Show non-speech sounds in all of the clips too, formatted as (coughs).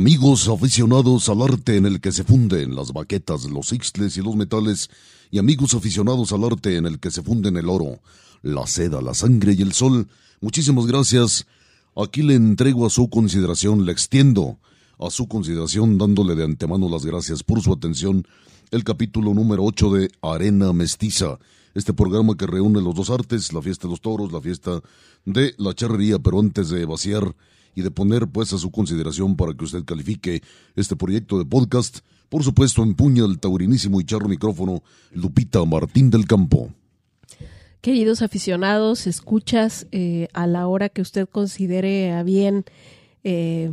Amigos aficionados al arte en el que se funden las baquetas, los ixtles y los metales, y amigos aficionados al arte en el que se funden el oro, la seda, la sangre y el sol, muchísimas gracias. Aquí le entrego a su consideración, le extiendo a su consideración dándole de antemano las gracias por su atención el capítulo número 8 de Arena Mestiza, este programa que reúne los dos artes, la fiesta de los toros, la fiesta de la charrería, pero antes de vaciar y de poner pues a su consideración para que usted califique este proyecto de podcast. Por supuesto, empuña el taurinísimo y charro micrófono Lupita Martín del Campo. Queridos aficionados, escuchas eh, a la hora que usted considere a bien eh,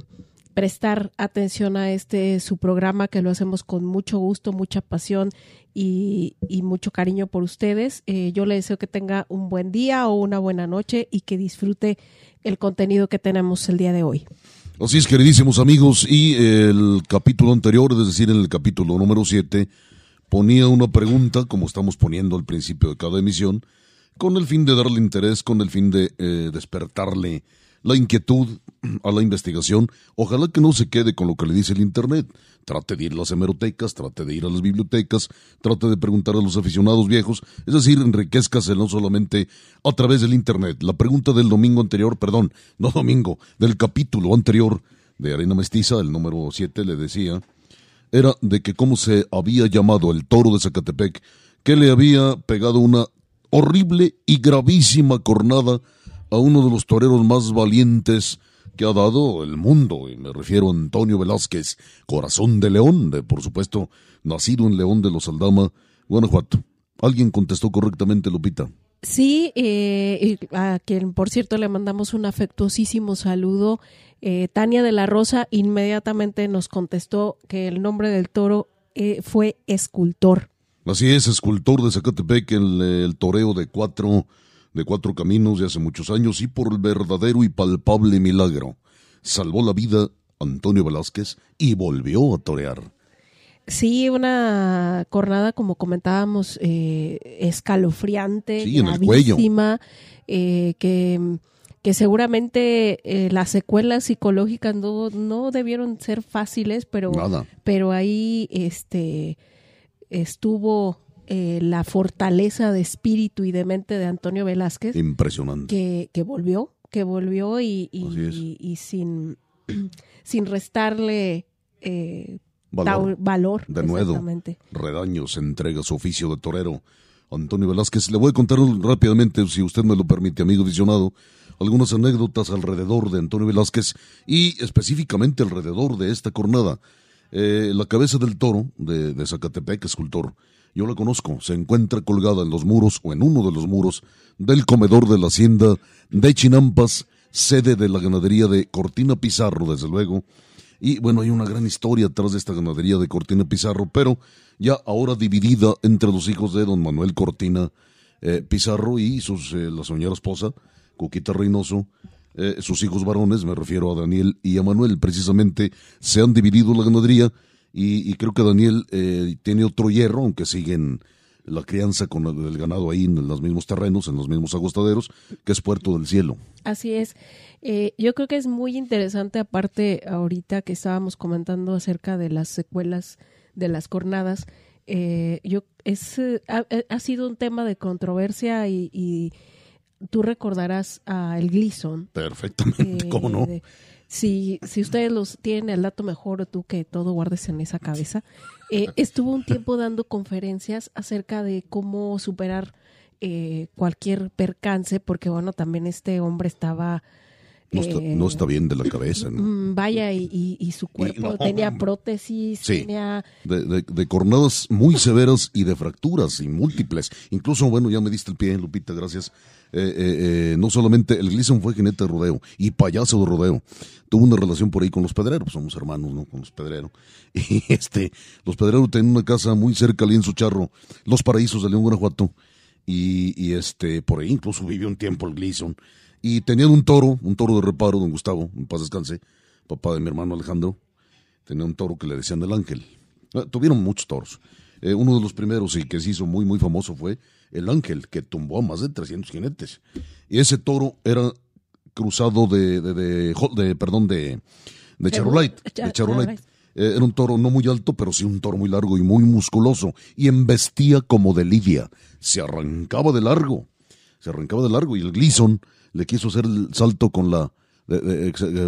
prestar atención a este su programa que lo hacemos con mucho gusto, mucha pasión y, mucho cariño por ustedes. Eh, yo le deseo que tenga un buen día o una buena noche y que disfrute el contenido que tenemos el día de hoy. Así es, queridísimos amigos, y el capítulo anterior, es decir, en el capítulo número 7, ponía una pregunta, como estamos poniendo al principio de cada emisión, con el fin de darle interés, con el fin de eh, despertarle la inquietud a la investigación. Ojalá que no se quede con lo que le dice el Internet. Trate de ir a las hemerotecas, trate de ir a las bibliotecas, trate de preguntar a los aficionados viejos, es decir, enriquezcase no solamente a través del Internet. La pregunta del domingo anterior, perdón, no domingo, del capítulo anterior de Arena Mestiza, el número 7, le decía, era de que cómo se había llamado el toro de Zacatepec, que le había pegado una horrible y gravísima cornada a uno de los toreros más valientes que ha dado el mundo, y me refiero a Antonio Velázquez, corazón de león, de por supuesto, nacido en León de los Aldama, Guanajuato. ¿Alguien contestó correctamente, Lupita? Sí, eh, a quien por cierto le mandamos un afectuosísimo saludo. Eh, Tania de la Rosa inmediatamente nos contestó que el nombre del toro eh, fue escultor. Así es, escultor de Zacatepec, el, el toreo de cuatro de cuatro caminos de hace muchos años y por el verdadero y palpable milagro. Salvó la vida Antonio Velázquez y volvió a torear. Sí, una cornada, como comentábamos, eh, escalofriante, sí, en el cuello. Eh, que, que seguramente eh, las secuelas psicológicas no, no debieron ser fáciles, pero, pero ahí este, estuvo eh, la fortaleza de espíritu y de mente de Antonio Velázquez. Impresionante. Que, que volvió, que volvió y, y, sin, (clears throat) sin restarle eh, valor. De nuevo, Redaños entrega su oficio de torero. Antonio Velázquez, le voy a contar rápidamente, si usted me lo permite, amigo visionado, algunas anécdotas alrededor de Antonio Velázquez y específicamente alrededor de esta cornada. Eh, la cabeza del toro de, de Zacatepec, escultor, yo la conozco, se encuentra colgada en los muros o en uno de los muros del comedor de la hacienda de Chinampas, sede de la ganadería de Cortina Pizarro, desde luego. Y bueno, hay una gran historia atrás de esta ganadería de Cortina Pizarro, pero ya ahora dividida entre los hijos de don Manuel Cortina eh, Pizarro y sus, eh, la señora esposa, Coquita Reynoso, eh, sus hijos varones, me refiero a Daniel y a Manuel, precisamente se han dividido la ganadería y, creo que Daniel eh, tiene otro hierro, aunque siguen la crianza con el, ganado ahí en los mismos terrenos, en los mismos agostaderos, que es Puerto del Cielo. Así es. Eh, yo creo que es muy interesante, aparte ahorita que estábamos comentando acerca de las secuelas de las cornadas, eh, yo es eh, ha, sido un tema de controversia y, tú recordarás a el Gleason. Perfectamente, (laughs) ¿cómo no? Si, si ustedes los tienen el dato mejor, tú que todo guardes en esa cabeza, eh, (laughs) estuvo un tiempo dando conferencias acerca de cómo superar eh, cualquier percance, porque bueno, también este hombre estaba... No está, eh, bien de la cabeza, ¿no? Mm, vaya, y, su cuerpo tenía prótesis, tenía... De, de, cornadas muy severas y de fracturas y múltiples. Incluso, bueno, ya me diste el pie, Lupita, gracias. no solamente el Gleason fue jinete de rodeo y payaso de rodeo tuvo una relación por ahí con los pedreros, somos hermanos, ¿no? Con los pedreros. (laughs) Y este, los pedreros tenían una casa muy cerca al su charro, Los Paraísos de León, Guanajuato. Y, y, este, por ahí incluso vivió un tiempo el Gleason. Y tenían un toro, un toro de reparo, don Gustavo, en paz descanse, papá de mi hermano Alejandro. Tenía un toro que le decían el ángel. Ah, tuvieron muchos toros. Eh, uno de los primeros y que se hizo muy, muy famoso fue el ángel, que tumbó a más de 300 jinetes. Y ese toro era cruzado de, de, perdón, de, de Charolite. De eh, era un toro no muy alto, pero sí un toro muy largo y muy musculoso. Y embestía como de lidia. Se arrancaba de largo. Se arrancaba de largo. Y el Gleason le quiso hacer el salto con la.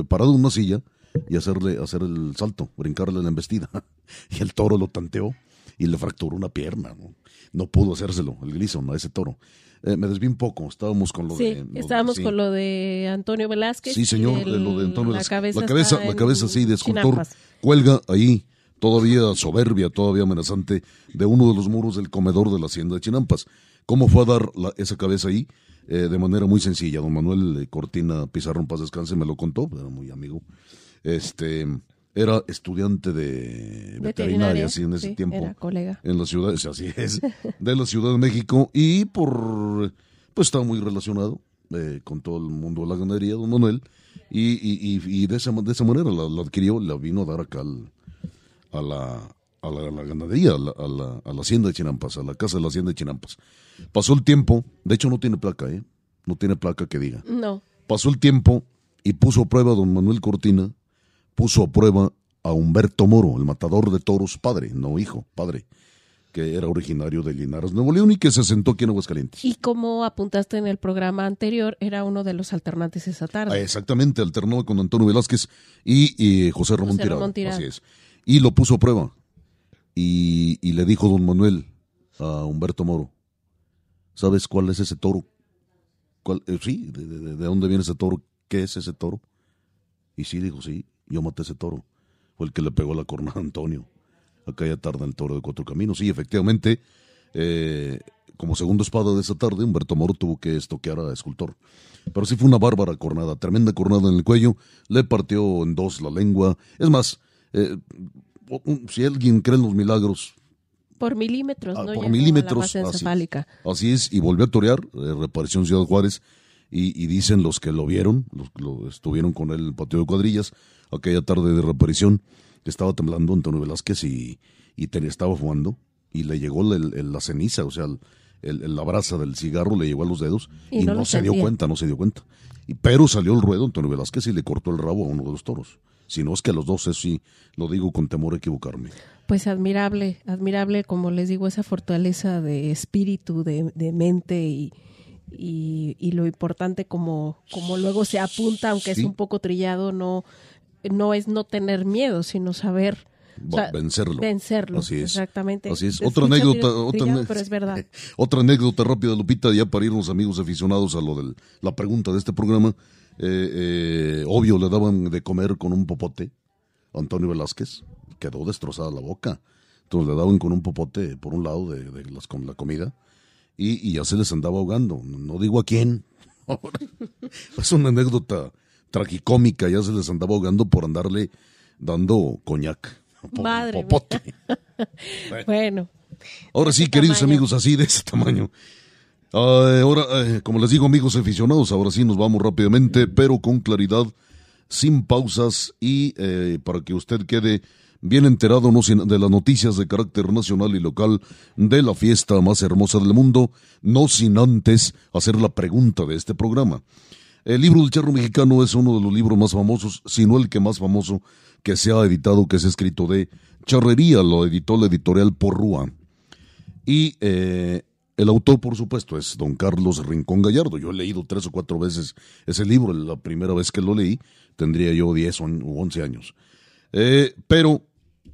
parado en una silla y hacerle hacer el salto, brincarle la embestida. (laughs) y el toro lo tanteó y le fracturó una pierna. No, no pudo hacérselo, el Gleason, a ese toro. Eh, me desví un poco, estábamos con lo de... estábamos con lo de Antonio Velázquez. Sí, señor, lo de Antonio Velázquez. La cabeza, la cabeza, sí, de escultor, cuelga ahí, todavía soberbia, todavía amenazante, de uno de los muros del comedor de la hacienda de Chinampas. ¿Cómo fue a dar esa cabeza ahí? Eh, de manera muy sencilla. Don Manuel Cortina Pizarro, Paz Descanse, me lo contó, era muy amigo. Este era estudiante de veterinaria, así en ese tiempo. Era colega. En la ciudad, así es, de la Ciudad de México y por, pues estaba muy relacionado eh, con todo el mundo de la ganadería, don Manuel, y, y, y de, esa, de esa manera la, adquirió, la vino a dar acá a, la, a, la, ganadería, a la, a la, hacienda de Chinampas, a la casa de la hacienda de Chinampas. Pasó el tiempo, de hecho no tiene placa, ¿eh? No tiene placa que diga. No. Pasó el tiempo y puso a prueba a don Manuel Cortina puso a prueba a Humberto Moro, el matador de toros, padre, no hijo, padre, que era originario de Linares, Nuevo León y que se sentó aquí en Aguascalientes. Y como apuntaste en el programa anterior, era uno de los alternantes esa tarde. Ah, exactamente, alternó con Antonio Velázquez y, José Ramón, Tirado, Así es. Y lo puso a prueba. Y, le dijo don Manuel a Humberto Moro, ¿sabes cuál es ese toro? ¿Cuál, eh, sí, de, de, dónde viene ese toro? ¿Qué es ese toro? Y sí, dijo, sí, yo maté ese toro. Fue el que le pegó la corona a Antonio. Acá ya tarda el toro de cuatro caminos. Sí, efectivamente, eh, como segundo espada de esa tarde, Humberto Moro tuvo que estoquear a Escultor. Pero sí fue una bárbara cornada, tremenda cornada en el cuello, le partió en dos la lengua. Es más, eh, si alguien cree en los milagros. Por milímetros, ah, ¿no? Por milímetros. así, es, y volvió a torear, eh, reaparición Ciudad Juárez, y, dicen los que lo vieron, los que lo estuvieron con él en el patio de cuadrillas, aquella tarde de reaparición, que estaba temblando Antonio Velázquez y, y estaba fumando y le llegó la ceniza, o sea, el, la brasa del cigarro le llegó a los dedos y, no, se dio cuenta, no se dio cuenta. Y, pero salió el ruedo Antonio Velázquez y le cortó el rabo a uno de los toros. Si no es que a los dos, eso sí, lo digo con temor a equivocarme. Pues admirable, admirable, como les digo, esa fortaleza de espíritu, de, de mente y, y, lo importante como, como luego se apunta, aunque es un poco trillado, no, no es no tener miedo, sino saber vencerlo. Vencerlo, Así es. exactamente. Así es. Otra anécdota, otra, pero es verdad. (laughs) otra anécdota rápida, Lupita, ya para irnos amigos aficionados a lo de la pregunta de este programa. Eh, eh, obvio, le daban de comer con un popote. Antonio Velázquez quedó destrozada la boca. Entonces le daban con un popote por un lado de, de las, con la comida y, ya se les andaba ahogando. No digo a quién. (laughs) es una anécdota tragicómica, ya se les andaba ahogando por andarle dando coñac. Madre (laughs) bueno. Ahora sí, queridos amigos, así de ese tamaño. Ahora, eh, como les digo, amigos aficionados, ahora sí nos vamos rápidamente, pero con claridad, sin pausas y eh, para que usted quede bien enterado de las noticias de carácter nacional y local de la fiesta más hermosa del mundo, no sin antes hacer la pregunta de este programa. El libro del charro mexicano es uno de los libros más famosos, si no el que más famoso que se ha editado, que es escrito de charrería, lo editó la editorial Porrúa. Y eh, el autor, por supuesto, es don Carlos Rincón Gallardo. Yo he leído tres o cuatro veces ese libro. La primera vez que lo leí tendría yo 10 o 11 años. Eh, pero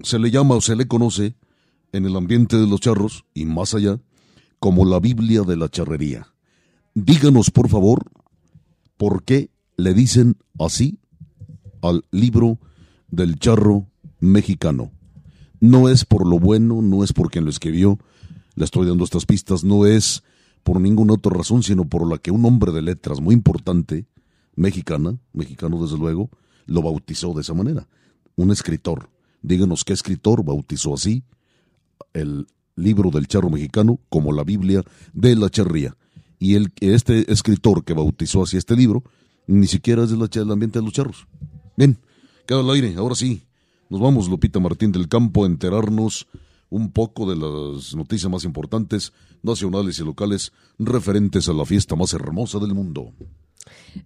se le llama o se le conoce en el ambiente de los charros y más allá como la Biblia de la charrería. Díganos, por favor, por qué le dicen así al libro del charro mexicano. No es por lo bueno, no es por quien lo escribió, le estoy dando estas pistas, no es por ninguna otra razón, sino por la que un hombre de letras muy importante, mexicana, mexicano desde luego, lo bautizó de esa manera. Un escritor. Díganos qué escritor bautizó así el libro del charro mexicano como la Biblia de la charría. Y el, este escritor que bautizó así este libro ni siquiera es del ambiente de los charros. Bien, queda al aire, ahora sí. Nos vamos, Lupita Martín del Campo, a enterarnos un poco de las noticias más importantes, nacionales y locales, referentes a la fiesta más hermosa del mundo.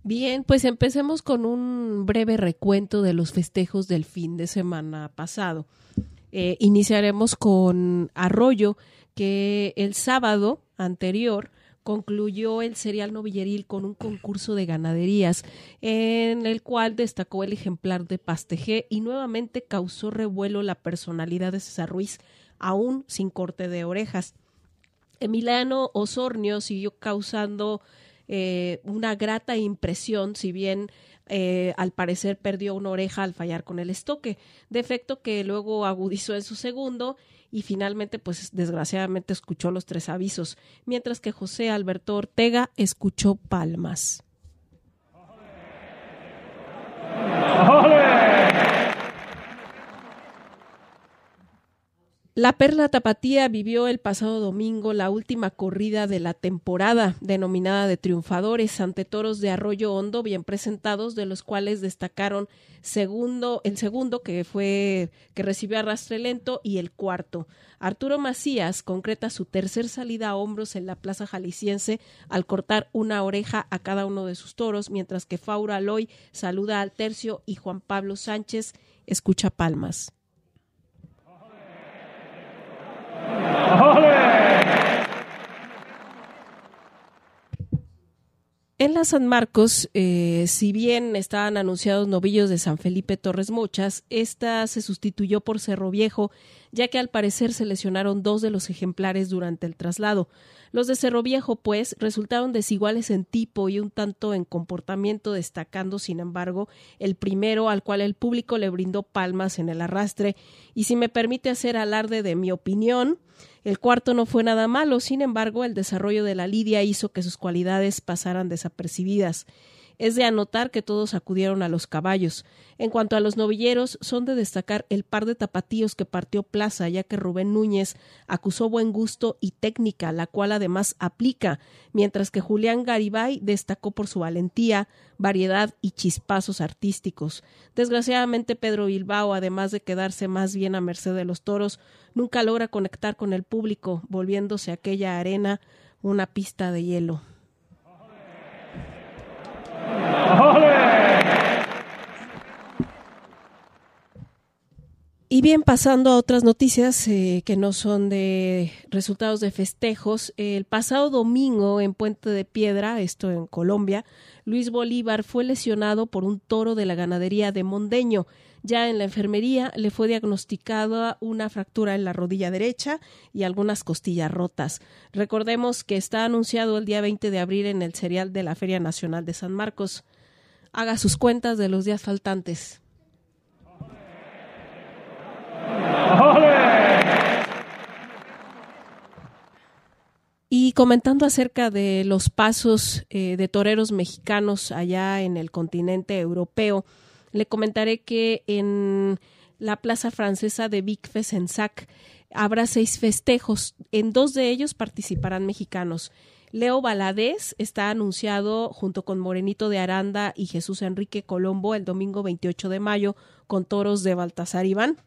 Bien, pues empecemos con un breve recuento de los festejos del fin de semana pasado. Eh, iniciaremos con Arroyo, que el sábado anterior concluyó el serial novilleril con un concurso de ganaderías en el cual destacó el ejemplar de Pastegé y nuevamente causó revuelo la personalidad de César Ruiz, aún sin corte de orejas. Emiliano Osornio siguió causando eh, una grata impresión, si bien eh, al parecer perdió una oreja al fallar con el estoque, defecto que luego agudizó en su segundo y finalmente, pues desgraciadamente escuchó los tres avisos, mientras que José Alberto Ortega escuchó palmas. La Perla Tapatía vivió el pasado domingo la última corrida de la temporada, denominada de triunfadores, ante toros de Arroyo Hondo bien presentados, de los cuales destacaron segundo, el segundo que fue que recibió arrastre lento y el cuarto. Arturo Macías concreta su tercer salida a hombros en la Plaza Jalisciense al cortar una oreja a cada uno de sus toros, mientras que Faura Aloy saluda al tercio y Juan Pablo Sánchez escucha palmas. Holy! En la San Marcos, eh, si bien estaban anunciados novillos de San Felipe Torres Mochas, esta se sustituyó por Cerro Viejo, ya que al parecer se lesionaron dos de los ejemplares durante el traslado. Los de Cerro Viejo, pues, resultaron desiguales en tipo y un tanto en comportamiento, destacando, sin embargo, el primero al cual el público le brindó palmas en el arrastre. Y si me permite hacer alarde de mi opinión, el cuarto no fue nada malo, sin embargo, el desarrollo de la lidia hizo que sus cualidades pasaran desapercibidas. Es de anotar que todos acudieron a los caballos. En cuanto a los novilleros, son de destacar el par de tapatíos que partió plaza, ya que Rubén Núñez acusó buen gusto y técnica, la cual además aplica, mientras que Julián Garibay destacó por su valentía, variedad y chispazos artísticos. Desgraciadamente, Pedro Bilbao, además de quedarse más bien a merced de los toros, nunca logra conectar con el público, volviéndose aquella arena una pista de hielo. Y bien, pasando a otras noticias eh, que no son de resultados de festejos, el pasado domingo en Puente de Piedra, esto en Colombia, Luis Bolívar fue lesionado por un toro de la ganadería de Mondeño. Ya en la enfermería le fue diagnosticada una fractura en la rodilla derecha y algunas costillas rotas. Recordemos que está anunciado el día 20 de abril en el serial de la Feria Nacional de San Marcos. Haga sus cuentas de los días faltantes. Y comentando acerca de los pasos eh, de toreros mexicanos allá en el continente europeo, le comentaré que en la plaza francesa de Vic Fesensac habrá seis festejos. En dos de ellos participarán mexicanos. Leo Valadez está anunciado junto con Morenito de Aranda y Jesús Enrique Colombo el domingo 28 de mayo con toros de Baltasar Iván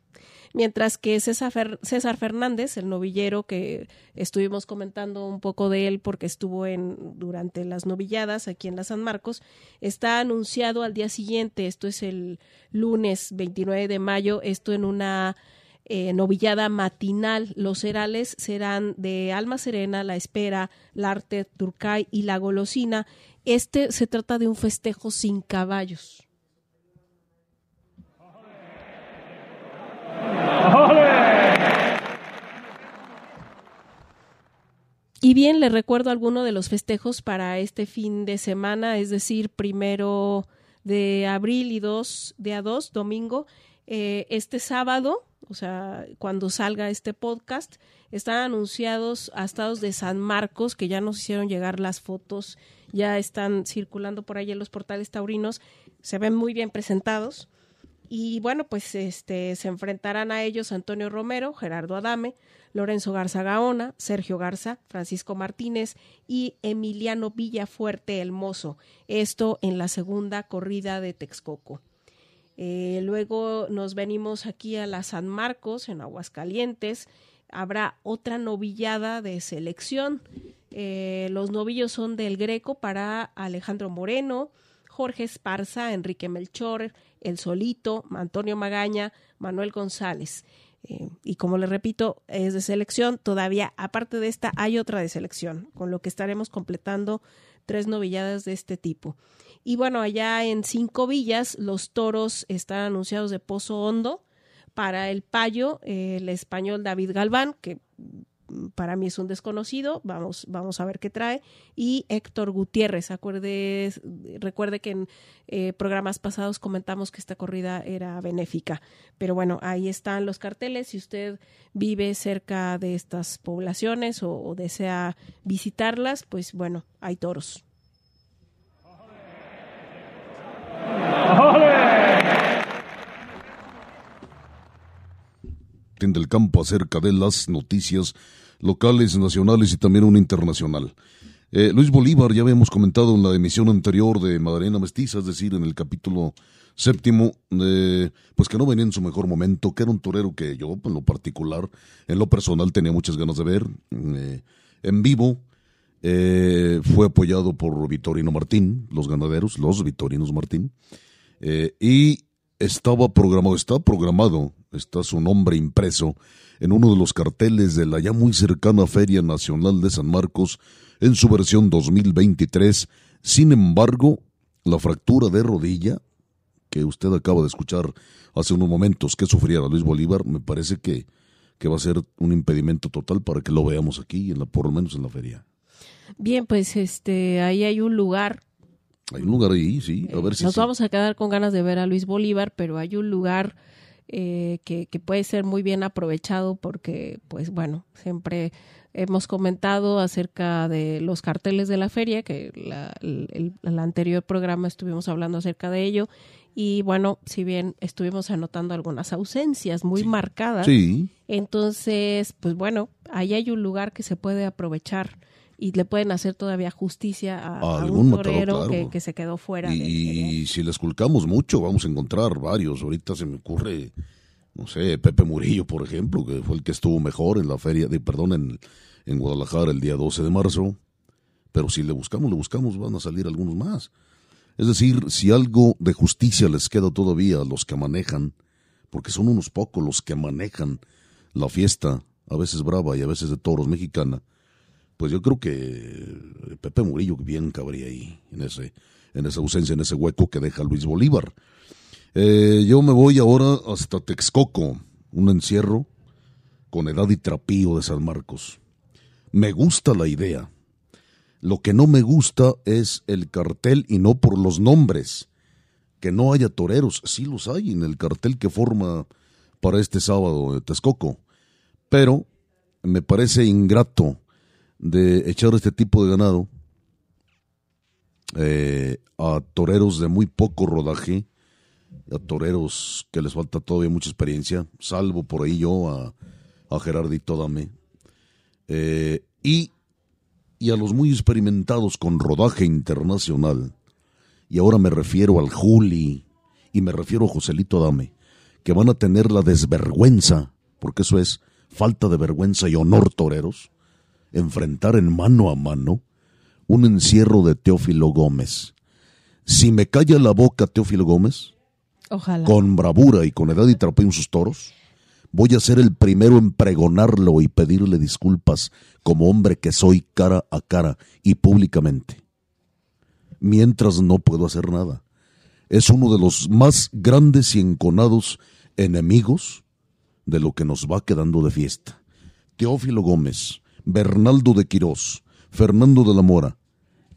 mientras que César, César Fernández, el novillero que estuvimos comentando un poco de él porque estuvo en durante las novilladas aquí en la San Marcos, está anunciado al día siguiente, esto es el lunes 29 de mayo, esto en una eh, novillada matinal. Los cerales serán de Alma Serena, La Espera, Larte, Turcay y La Golosina. Este se trata de un festejo sin caballos. Y bien, le recuerdo alguno de los festejos para este fin de semana, es decir, primero de abril y dos, de a dos, domingo. Eh, este sábado, o sea, cuando salga este podcast, están anunciados a estados de San Marcos, que ya nos hicieron llegar las fotos, ya están circulando por ahí en los portales taurinos, se ven muy bien presentados. Y bueno, pues este se enfrentarán a ellos Antonio Romero, Gerardo Adame, Lorenzo Garza Gaona, Sergio Garza, Francisco Martínez y Emiliano Villafuerte el Mozo. Esto en la segunda corrida de Texcoco. Eh, luego nos venimos aquí a la San Marcos, en Aguascalientes. Habrá otra novillada de selección. Eh, los novillos son del Greco para Alejandro Moreno, Jorge Esparza, Enrique Melchor, El Solito, Antonio Magaña, Manuel González. Eh, y como le repito, es de selección. Todavía, aparte de esta, hay otra de selección, con lo que estaremos completando tres novilladas de este tipo. Y bueno, allá en Cinco Villas, los toros están anunciados de Pozo Hondo. Para el payo, el español David Galván, que para mí es un desconocido, vamos, vamos a ver qué trae, y Héctor Gutiérrez, acuerde, recuerde que en eh, programas pasados comentamos que esta corrida era benéfica, pero bueno, ahí están los carteles, si usted vive cerca de estas poblaciones o, desea visitarlas, pues bueno, hay toros. del campo acerca de las noticias locales, nacionales y también una internacional. Eh, Luis Bolívar, ya habíamos comentado en la emisión anterior de Madalena Mestiza, es decir, en el capítulo séptimo, eh, pues que no venía en su mejor momento, que era un torero que yo, en lo particular, en lo personal, tenía muchas ganas de ver eh, en vivo. fue apoyado por Vitorino Martín, los ganaderos, los Vitorinos Martín, y estaba programado, está programado, está su nombre impreso en uno de los carteles de la ya muy cercana Feria Nacional de San Marcos en su versión 2023. Sin embargo, la fractura de rodilla que usted acaba de escuchar hace unos momentos que sufriera Luis Bolívar, me parece que, que va a ser un impedimento total para que lo veamos aquí, en la, por lo menos en la feria. Bien, pues este, ahí hay un lugar hay un lugar ahí, sí. A ver si Nos vamos a quedar con ganas de ver a Luis Bolívar, pero hay un lugar eh, que, puede ser muy bien aprovechado porque, pues bueno, siempre hemos comentado acerca de los carteles de la feria, que la, el, anterior programa estuvimos hablando acerca de ello. Y bueno, si bien estuvimos anotando algunas ausencias muy marcadas, entonces, pues bueno, ahí hay un lugar que se puede aprovechar y le pueden hacer todavía justicia a, un torero que, se quedó fuera. Y, si le esculcamos mucho, vamos a encontrar varios. Ahorita se me ocurre, no sé, Pepe Murillo, por ejemplo, que fue el que estuvo mejor en la feria, de, perdón, en, en Guadalajara el día 12 de marzo. Pero si le buscamos, le buscamos, van a salir algunos más. Es decir, si algo de justicia les queda todavía a los que manejan, porque son unos pocos los que manejan la fiesta, a veces brava y a veces de toros mexicana, pues yo creo que Pepe Murillo bien cabría ahí, en, ese, en esa ausencia, en ese hueco que deja Luis Bolívar. Eh, yo me voy ahora hasta Texcoco, un encierro con edad y trapío de San Marcos. Me gusta la idea. Lo que no me gusta es el cartel y no por los nombres. Que no haya toreros, sí los hay en el cartel que forma para este sábado de Texcoco. Pero me parece ingrato de echar este tipo de ganado eh, a toreros de muy poco rodaje, a toreros que les falta todavía mucha experiencia, salvo por ahí yo a, a Gerardito Dame, eh, y, y a los muy experimentados con rodaje internacional, y ahora me refiero al Juli, y me refiero a Joselito Dame, que van a tener la desvergüenza, porque eso es falta de vergüenza y honor toreros, enfrentar en mano a mano un encierro de Teófilo Gómez. Si me calla la boca Teófilo Gómez, Ojalá. con bravura y con edad y trapeo en sus toros, voy a ser el primero en pregonarlo y pedirle disculpas como hombre que soy cara a cara y públicamente. Mientras no puedo hacer nada. Es uno de los más grandes y enconados enemigos de lo que nos va quedando de fiesta. Teófilo Gómez, Bernaldo de Quirós, Fernando de la Mora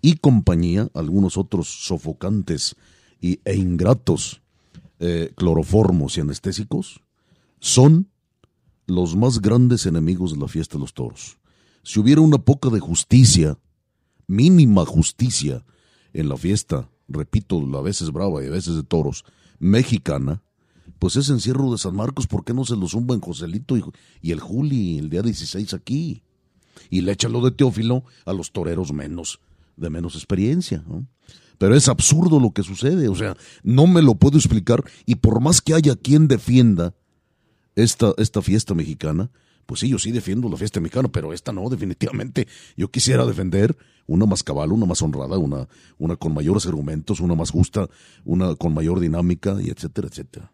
y compañía, algunos otros sofocantes y, e ingratos eh, cloroformos y anestésicos, son los más grandes enemigos de la fiesta de los toros. Si hubiera una poca de justicia, mínima justicia, en la fiesta, repito, a veces brava y a veces de toros, mexicana, pues ese encierro de San Marcos, ¿por qué no se lo zumban Joselito y, y el Juli el día 16 aquí? Y le echan lo de Teófilo a los toreros menos, de menos experiencia. Pero es absurdo lo que sucede, o sea, no me lo puedo explicar y por más que haya quien defienda esta, esta fiesta mexicana, pues sí, yo sí defiendo la fiesta mexicana, pero esta no, definitivamente. Yo quisiera defender una más cabal, una más honrada, una, una con mayores argumentos, una más justa, una con mayor dinámica, y etcétera, etcétera.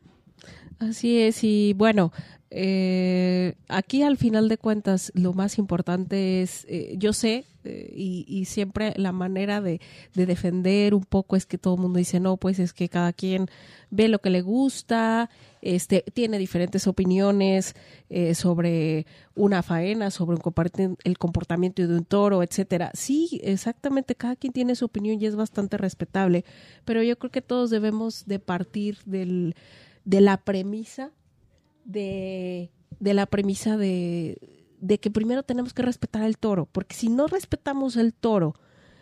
Así es, y bueno, eh, aquí al final de cuentas lo más importante es, eh, yo sé, eh, y, y, siempre la manera de, de, defender un poco es que todo el mundo dice, no, pues es que cada quien ve lo que le gusta, este, tiene diferentes opiniones eh, sobre una faena, sobre un el comportamiento de un toro, etcétera. Sí, exactamente, cada quien tiene su opinión y es bastante respetable, pero yo creo que todos debemos de partir del de la premisa de, de la premisa de, de, que primero tenemos que respetar al toro, porque si no respetamos el toro,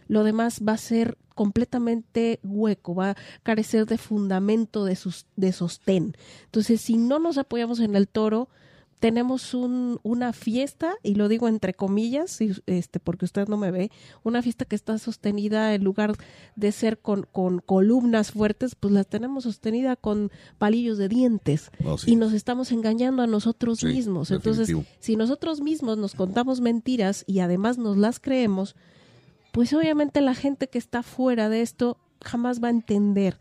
lo demás va a ser completamente hueco, va a carecer de fundamento, de, sus, de sostén. Entonces, si no nos apoyamos en el toro, tenemos un, una fiesta, y lo digo entre comillas, este, porque usted no me ve, una fiesta que está sostenida en lugar de ser con, con columnas fuertes, pues la tenemos sostenida con palillos de dientes. Oh, sí. Y nos estamos engañando a nosotros Sí, mismos. Entonces, si nosotros mismos nos contamos mentiras y además nos las creemos, pues obviamente la gente que está fuera de esto jamás va a entender.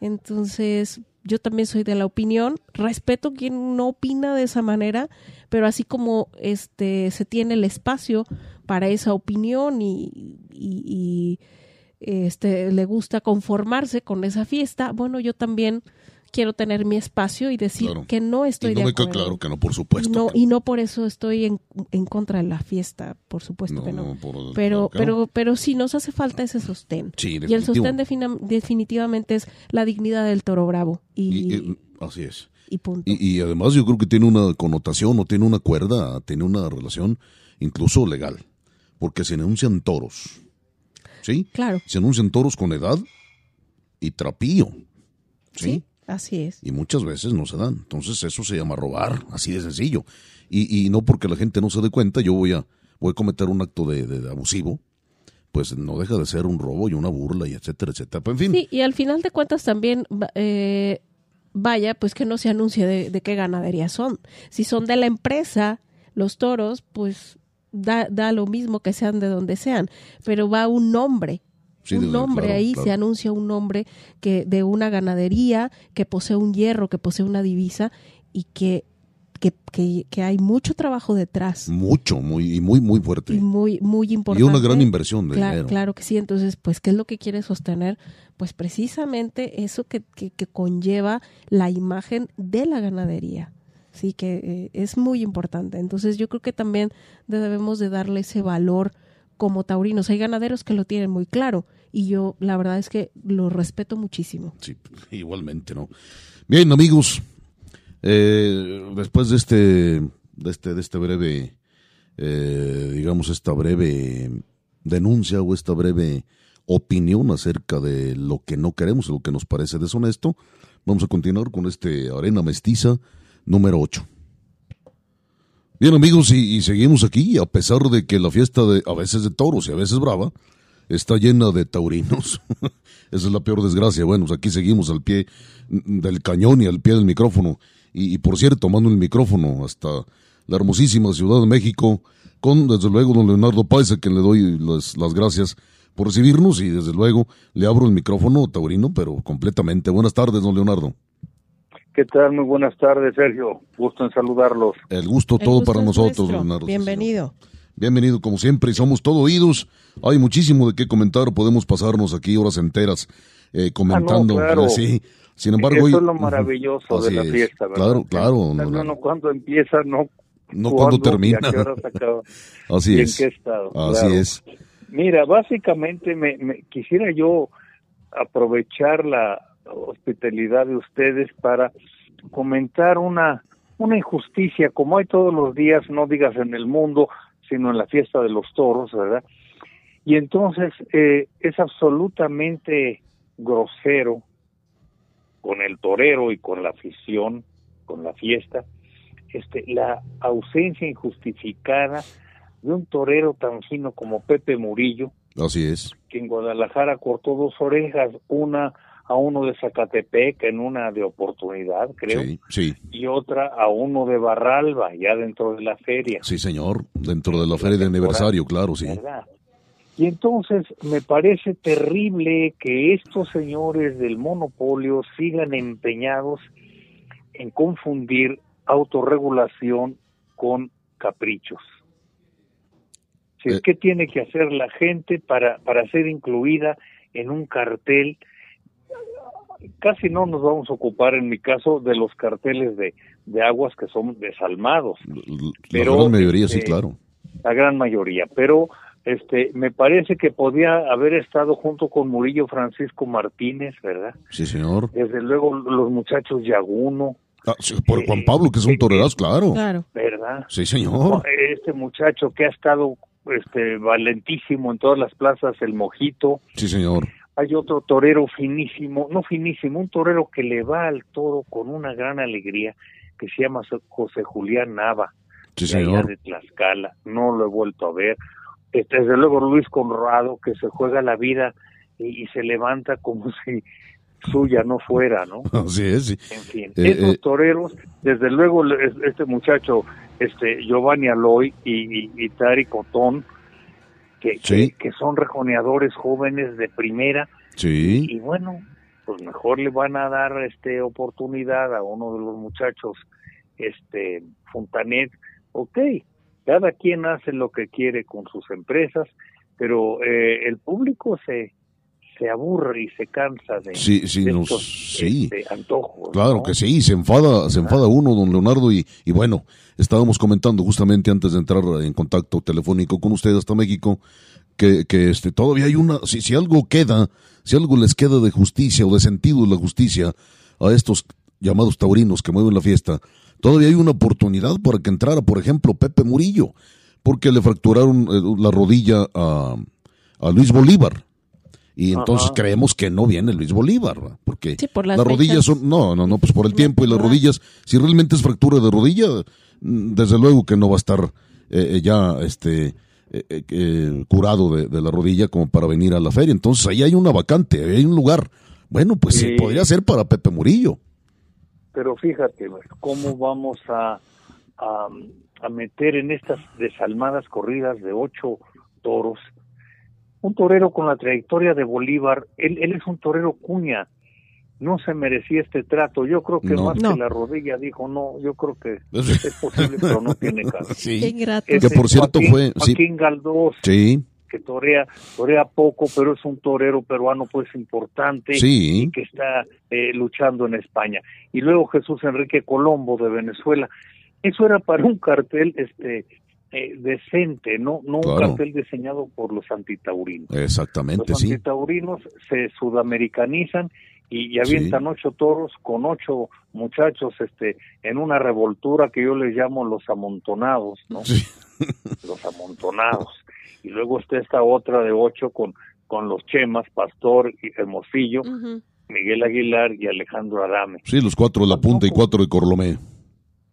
Entonces, yo también soy de la opinión, respeto quien no opina de esa manera, pero así como este se tiene el espacio para esa opinión y, y, y, este le gusta conformarse con esa fiesta, bueno, yo también quiero tener mi espacio y decir Claro. que no estoy y no de me acuerdo. claro que no, por supuesto. no, y no por eso estoy en, en contra de la fiesta, por supuesto no, que no. por Pero, claro que no. pero, pero sí nos hace falta ese sostén. Sí, Y el sostén definitivamente es la dignidad del toro bravo. Y, Y- y, y- así es. punto. Y, y además yo creo que tiene una connotación o tiene una cuerda, tiene una relación incluso legal, porque se anuncian toros, ¿sí? claro, Se anuncian toros con edad y trapío, sí, ¿sí? Así es. Y muchas veces no se dan. Entonces eso se llama robar, así de sencillo. Y, y no porque la gente no se dé cuenta, yo voy a, voy a cometer un acto de, de- de abusivo, pues no deja de ser un robo y una burla y etcétera, etcétera. Pero en fin, Sí, y al final de cuentas también, eh, vaya, pues que no se anuncie de, de qué ganadería son. Si son de la empresa, los toros, pues da, da lo mismo que sean de donde sean, pero va un nombre. Un nombre claro, ahí claro. se anuncia un nombre que de una ganadería que posee un hierro, que posee una divisa y que, que, que, que hay mucho trabajo detrás mucho, muy, y muy, muy fuerte. y muy muy Y importante. una gran inversión de Cla- dinero. Claro que sí, entonces, pues, ¿qué es lo que quiere sostener? Pues precisamente eso que, que, que conlleva la imagen de la ganadería. Sí, que eh, es muy importante. Entonces, yo creo que también debemos de darle ese valor como taurinos. Hay ganaderos que lo tienen muy claro y yo la verdad es que lo respeto muchísimo. Sí, igualmente, ¿no? Bien, amigos, eh, después de este, de este, de este breve, eh, digamos, esta breve denuncia o esta breve opinión acerca de lo que no queremos, lo que nos parece deshonesto, vamos a continuar con este Arena Mestiza número 8. Bien amigos, y, y seguimos aquí, a pesar de que la fiesta de a veces de toros y a veces brava, está llena de taurinos. (laughs) Esa es la peor desgracia. Bueno, pues aquí seguimos al pie del cañón y al pie del micrófono. Y, y, por cierto, tomando el micrófono hasta la hermosísima Ciudad de México, con desde luego don Leonardo Páez, a quien le doy las, las gracias por recibirnos y desde luego le abro el micrófono, Taurino, pero completamente. Buenas tardes, don Leonardo. ¿Qué tal? Muy buenas tardes, Sergio. Gusto en saludarlos. El gusto El todo gusto para nosotros, nuestro. Leonardo. Bienvenido. señor. Bienvenido, como siempre, y somos todo oídos. Hay muchísimo de qué comentar, podemos pasarnos aquí horas enteras eh, comentando. Ah, claro. Sí. Sin embargo, Eso es lo maravilloso de la es. fiesta, ¿verdad? Claro, claro. No, no, uno cuándo empieza, no, no cuando y termina. a qué hora se acaba, (laughs) Así y es. en qué estado. Así claro. es. Mira, básicamente me, me- quisiera yo aprovechar la hospitalidad de ustedes para comentar una una injusticia como hay todos los días, no digas en el mundo, sino en la fiesta de los toros, ¿verdad? Y entonces eh, es absolutamente grosero con el torero y con la afición, con la fiesta, este, la ausencia injustificada de un torero tan fino como Pepe Murillo, Así es. que en Guadalajara cortó dos orejas, una a uno de Zacatepec en una de oportunidad, creo, Sí, sí, y otra a uno de Barralba, ya dentro de la feria. sí, señor. Dentro de la feria de aniversario, claro, sí. ¿verdad? Y entonces me parece terrible que estos señores del monopolio sigan empeñados en confundir autorregulación con caprichos. Si Eh. que tiene que hacer la gente para, para ser incluida en un cartel, casi no nos vamos a ocupar en mi caso de los carteles de, de aguas que son desalmados La Pero, gran mayoría, sí, este, claro. la gran mayoría, pero este me parece que podía haber estado junto con Murillo Francisco Martínez, ¿verdad? Sí, señor. Desde luego los muchachos Yaguno, Ah, sí, por Juan Pablo, que es un torerazo, claro. Claro. ¿verdad? Sí, señor. Este muchacho que ha estado este valentísimo en todas las plazas, el Mojito. Sí, señor. Hay otro torero finísimo, no finísimo, un torero que le va al toro con una gran alegría, que se llama José Julián Nava. Sí, de allá de Tlaxcala, no lo he vuelto a ver. Este, desde luego Luis Conrado, que se juega la vida y, y se levanta como (laughs) si suya no fuera, ¿no? (laughs) Así es, sí. En fin, Eh, esos eh. toreros, desde luego este muchacho, este Giovanni Aloy y, y, y Tari Cotón, que, Sí. que, que son rejoneadores jóvenes de primera, Sí, y bueno, pues mejor le van a dar este oportunidad a uno de los muchachos, este Fontanet, ok, cada quien hace lo que quiere con sus empresas, pero eh, el público se se aburre y se cansa de, sí, sí, de nos- estos, sí. este, antojos. Claro ¿no? que sí, se enfada, se enfada uno, don Leonardo, y, y bueno, estábamos comentando justamente antes de entrar en contacto telefónico con usted hasta México, que, que este, todavía hay una, si, si algo queda, si algo les queda de justicia o de sentido de la justicia a estos llamados taurinos que mueven la fiesta, todavía hay una oportunidad para que entrara, por ejemplo, Pepe Murillo, porque le fracturaron eh, la rodilla a, a Luis Bolívar. Y entonces Ajá. creemos que no viene Luis Bolívar, ¿verdad? porque Sí, por las las rodillas son, no, no, no, pues por el tiempo y las rodillas, si realmente es fractura de rodilla, mm, desde luego que no va a estar eh, eh, ya este eh, eh, curado de, de la rodilla como para venir a la feria. Entonces ahí hay una vacante, ahí hay un lugar. Bueno, pues sí, Sí. podría ser para Pepe Murillo. Pero fíjate, cómo vamos a, a, a meter en estas desalmadas corridas de ocho toros. Un torero con la trayectoria de Bolívar, él, él es un torero cuña, no se merecía este trato. Yo creo que No. más No. que la rodilla dijo, no, yo creo que (laughs) es posible, pero no tiene (laughs) caso. Sí. Que por cierto Joaquín- fue- sí. Joaquín Galdós, sí, que torea, torea poco, pero es un torero peruano pues importante sí, y que está eh, luchando en España. Y luego Jesús Enrique Colombo de Venezuela. Eso era para un cartel este eh, decente, no no Claro. un cartel diseñado por los antitaurinos. exactamente, Los sí. antitaurinos se sudamericanizan y, y avientan ocho toros con ocho muchachos este en una revoltura que yo les llamo los amontonados, ¿no? Sí. (laughs) los amontonados. Y luego está esta otra de ocho con, con los Chemas, Pastor y Hermosillo. Miguel Aguilar y Alejandro Adame. Sí, los cuatro de la punta y cuatro de Corlomé.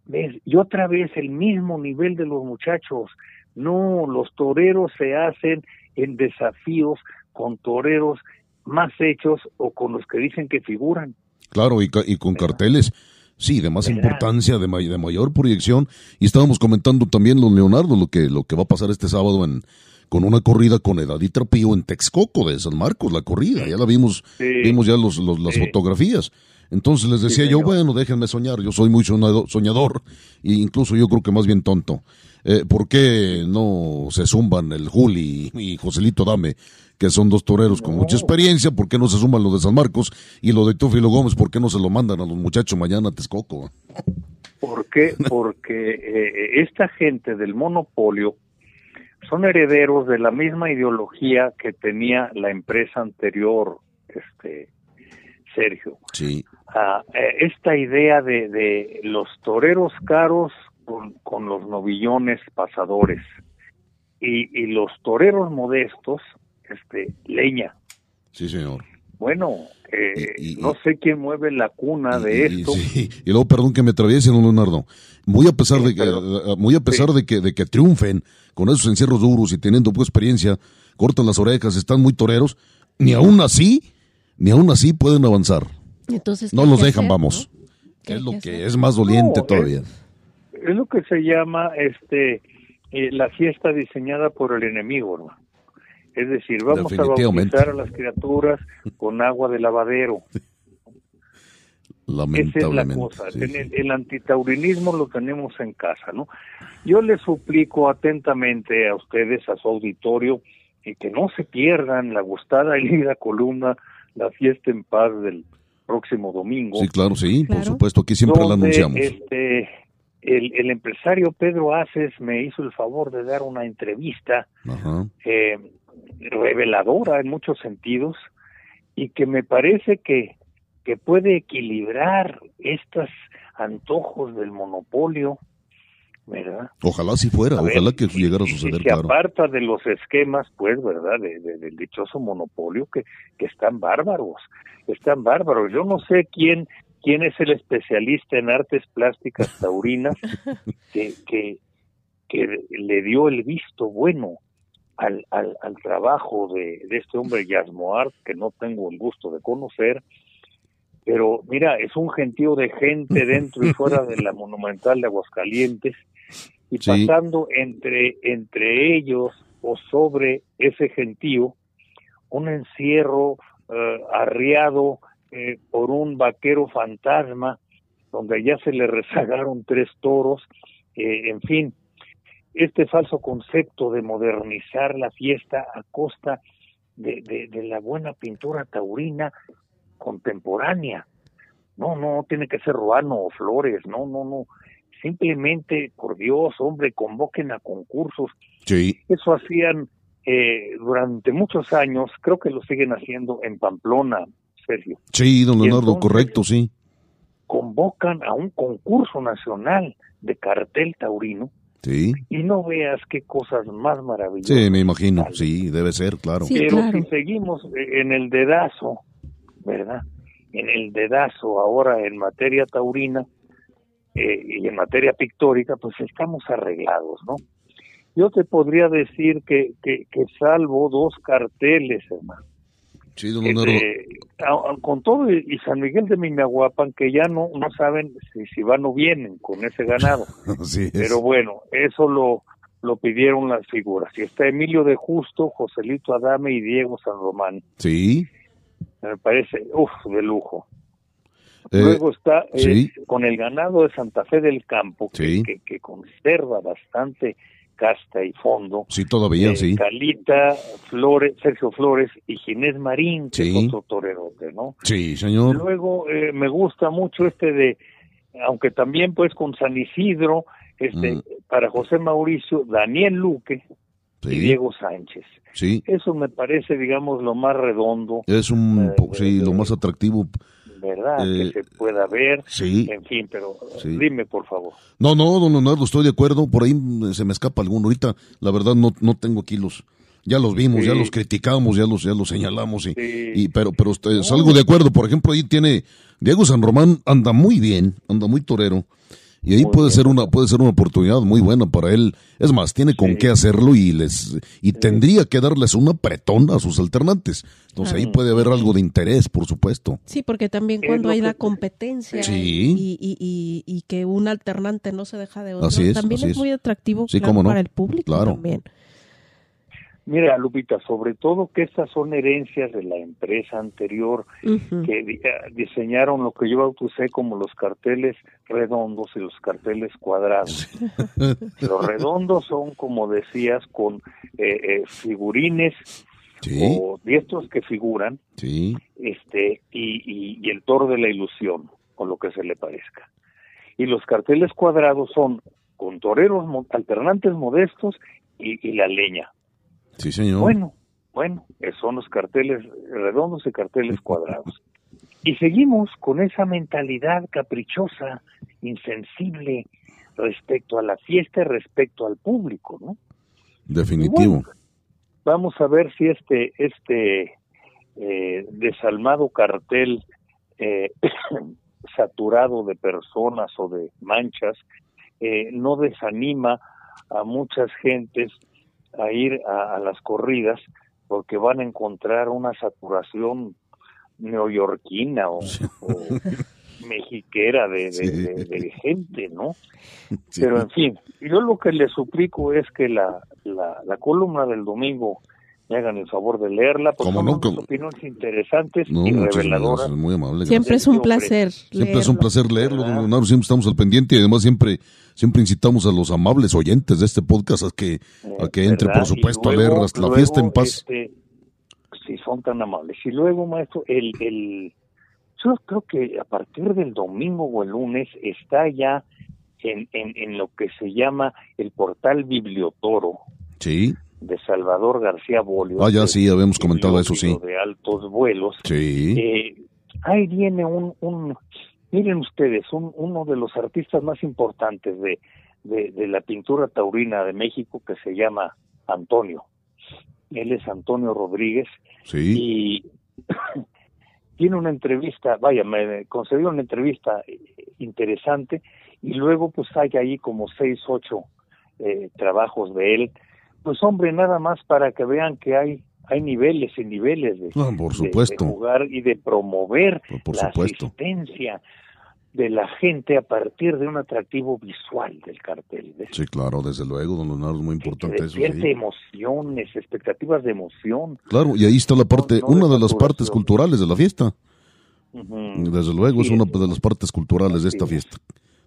¿Ves? Y otra vez el mismo nivel de los muchachos. No, los toreros se hacen en desafíos con toreros más hechos o con los que dicen que figuran. Claro, y, ca- y con ¿Verdad? carteles. Sí, de más importancia, de, de mayor proyección. Y estábamos comentando también, don Leonardo, lo que, lo que va a pasar este sábado en, con una corrida con Edad y Trapío en Texcoco de San Marcos, la corrida. Ya la vimos, vimos ya los, las fotografías. Entonces les decía yo, bueno, déjenme soñar, yo soy muy soñador, e incluso yo creo que más bien tonto. Eh, ¿Por qué no se zumban el Juli y Joselito Dame, que son dos toreros con mucha experiencia? ¿Por qué no se suman los de San Marcos y los de Teófilo Gómez? ¿Por qué no se lo mandan a los muchachos mañana a Texcoco? ¿Por qué? Porque eh, esta gente del monopolio son herederos de la misma ideología que tenía la empresa anterior, este Sergio. Sí. Ah, eh, esta idea de, de los toreros caros con, los novillones pasadores y, los toreros modestos, este, leña. Sí, señor. Bueno, eh, no sé quién mueve la cuna de esto. Y luego, perdón que me atraviese, don Leonardo. Muy a pesar de que, eh, muy a pesar de que, de que triunfen con esos encierros duros y teniendo poca experiencia, cortan las orejas, están muy toreros, ni aún así, ni aún así pueden avanzar. Entonces, no los dejan, vamos. Es lo que, es más doliente todavía es lo que se llama este eh, la fiesta diseñada por el enemigo, ¿no? Es decir, vamos a bautizar a las criaturas con agua de lavadero. (laughs) Esa es la cosa. El, antitaurinismo lo tenemos en casa, ¿no? Yo les suplico atentamente a ustedes, a su auditorio, y que no se pierdan la gustada y linda columna La fiesta en paz del próximo domingo. Sí, claro, sí, por supuesto, aquí siempre la anunciamos. Este, el, empresario Pedro Aces me hizo el favor de dar una entrevista eh, reveladora en muchos sentidos y que me parece que, que puede equilibrar estos antojos del monopolio, ¿verdad? Ojalá si fuera, ojalá que llegara a suceder, se aparta de los esquemas, pues, ¿verdad? De, del dichoso monopolio que, que están bárbaros, están bárbaros. Yo no sé quién quién es el especialista en artes plásticas (laughs) taurinas que, que, le dio el visto bueno al, al, trabajo de, este hombre Yasmoar, que no tengo el gusto de conocer, pero mira, es un gentío de gente (laughs) dentro y fuera de la Monumental de Aguascalientes, y pasando entre, entre ellos o sobre ese gentío, un encierro eh, arriado eh, por un vaquero fantasma, donde ya se le (laughs) rezagaron tres toros, eh, en fin, este falso concepto de modernizar la fiesta a costa de, de, la buena pintura taurina contemporánea. No, no tiene que ser Ruano o Flores, no, no, no. Simplemente, por Dios, hombre, convoquen a concursos. Sí. Eso hacían eh, durante muchos años, creo que lo siguen haciendo en Pamplona, Sergio. Sí, don Leonardo, correcto, sí. Convocan a un concurso nacional de cartel taurino. Sí. Y no veas qué cosas más maravillosas. Sí, me imagino, sí, debe ser, claro. Pero si seguimos en el dedazo, ¿verdad? En el dedazo ahora en materia taurina eh, y en materia pictórica, pues estamos arreglados, ¿no? Yo te podría decir que, que, que salvo dos carteles, hermano, este, con todo y San Miguel de Mimahuapan que ya no no saben si, si van o vienen con ese ganado. (laughs) Pero bueno eso lo lo pidieron las figuras. Y está Emilio de Justo Joselito Adame y Diego San Román. Sí me parece uff de lujo eh, luego está eh, con el ganado de Santa Fe del Campo que, que conserva bastante casta y fondo. Sí, todavía, eh, sí. Calita, Flores, Sergio Flores y Ginés Marín, que es otro torerote, ¿no? Sí, señor. Luego eh, me gusta mucho este de, aunque también pues con San Isidro, este, mm. para José Mauricio, Daniel Luque y Diego Sánchez. Sí. Eso me parece, digamos, lo más redondo. Es un, eh, sí, lo más atractivo ¿verdad? que eh, se pueda ver. Sí. En fin, pero dime, por favor. No, no, don Leonardo, estoy de acuerdo. Por ahí se me escapa alguno. Ahorita, la verdad, no, no tengo aquí los. Ya los vimos, ya los criticamos, ya los, ya los señalamos. Y, y pero, pero salgo de acuerdo. Por ejemplo, ahí tiene. Diego San Román anda muy bien, anda muy torero. Y ahí puede ser una puede ser una oportunidad muy buena para él. Es más, tiene con qué hacerlo y les y tendría que darles una pretona a sus alternantes. Entonces ahí puede haber algo de interés, por supuesto. Sí, porque también cuando hay la competencia y, y, y, que un alternante no se deja de otro, también es, muy atractivo para el público claro. también. Mira, Lupita, sobre todo que estas son herencias de la empresa anterior que eh, diseñaron lo que yo bauticé como los carteles redondos y los carteles cuadrados. (laughs) los redondos son, como decías, con eh, eh, figurines o diestros que figuran este y, y, el toro de la ilusión, o lo que se le parezca. Y los carteles cuadrados son con toreros alternantes modestos y la leña Sí, señor. Bueno, bueno, son los carteles redondos y carteles cuadrados. Y seguimos con esa mentalidad caprichosa, insensible respecto a la fiesta y respecto al público, ¿no? Definitivo. vamos a ver si este este eh, desalmado cartel eh, (coughs) saturado de personas o de manchas eh, no desanima a muchas gentes a ir a, las corridas porque van a encontrar una saturación neoyorquina o, (laughs) mexiquera de, gente, ¿no? Pero en fin, yo lo que le suplico es que la, la, la columna del domingo me hagan el favor de leerla, porque son opiniones interesantes y reveladoras. muy amable. Siempre es un placer. Siempre es un placer leerlo, don Leonardo, siempre estamos al pendiente y además siempre siempre incitamos a los amables oyentes de este podcast a que, a que entre, por supuesto, a leer la fiesta en paz. Este, si son tan amables. Y luego, maestro, el, el, yo creo que a partir del domingo o el lunes está ya en, en, en lo que se llama el portal Bibliotoro. Sí de Salvador García Bolio. Ah, ya sí, habíamos comentado eso, sí. De altos vuelos. Sí. Eh, ahí viene un, un miren ustedes, un, uno de los artistas más importantes de, de, la pintura taurina de México que se llama Antonio. Él es Antonio Rodríguez. Sí. Y (coughs) tiene una entrevista, vaya, me concedió una entrevista interesante y luego pues hay ahí como seis, ocho eh, trabajos de él pues hombre, nada más para que vean que hay hay niveles y niveles de, ah, por supuesto. jugar y de promover la asistencia de la gente a partir de un atractivo visual del cartel. Sí, claro, desde luego, don Leonardo, es muy importante eso. emociones, expectativas de emoción. Claro, y ahí está la parte, una de las partes culturales de la fiesta. Desde luego, es una de las partes culturales de esta fiesta,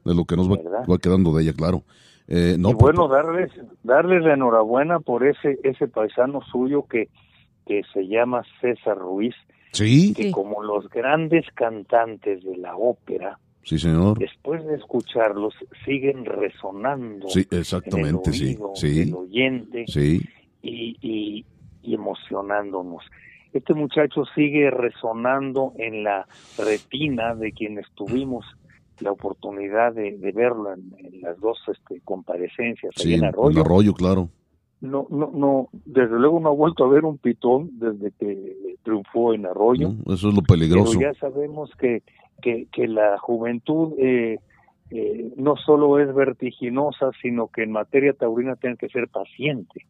de lo que nos va quedando de ella, claro. Eh, no, y bueno, darles, darles la enhorabuena por ese, ese paisano suyo que, que se llama César Ruiz. Sí. Que como los grandes cantantes de la ópera, Sí, señor. Después de escucharlos, siguen resonando. Sí, exactamente, en el sí. oyente. Sí. Y, y, y, emocionándonos. Este muchacho sigue resonando en la retina de quienes tuvimos la oportunidad de, verlo en, las dos este, comparecencias sí, en Arroyo. Arroyo, claro. No, no, no, desde luego no ha vuelto a ver un pitón desde que triunfó en Arroyo. eso es lo peligroso. Pero ya sabemos que, que, que la juventud eh, eh, no solo es vertiginosa, sino que en materia taurina tiene que ser paciente.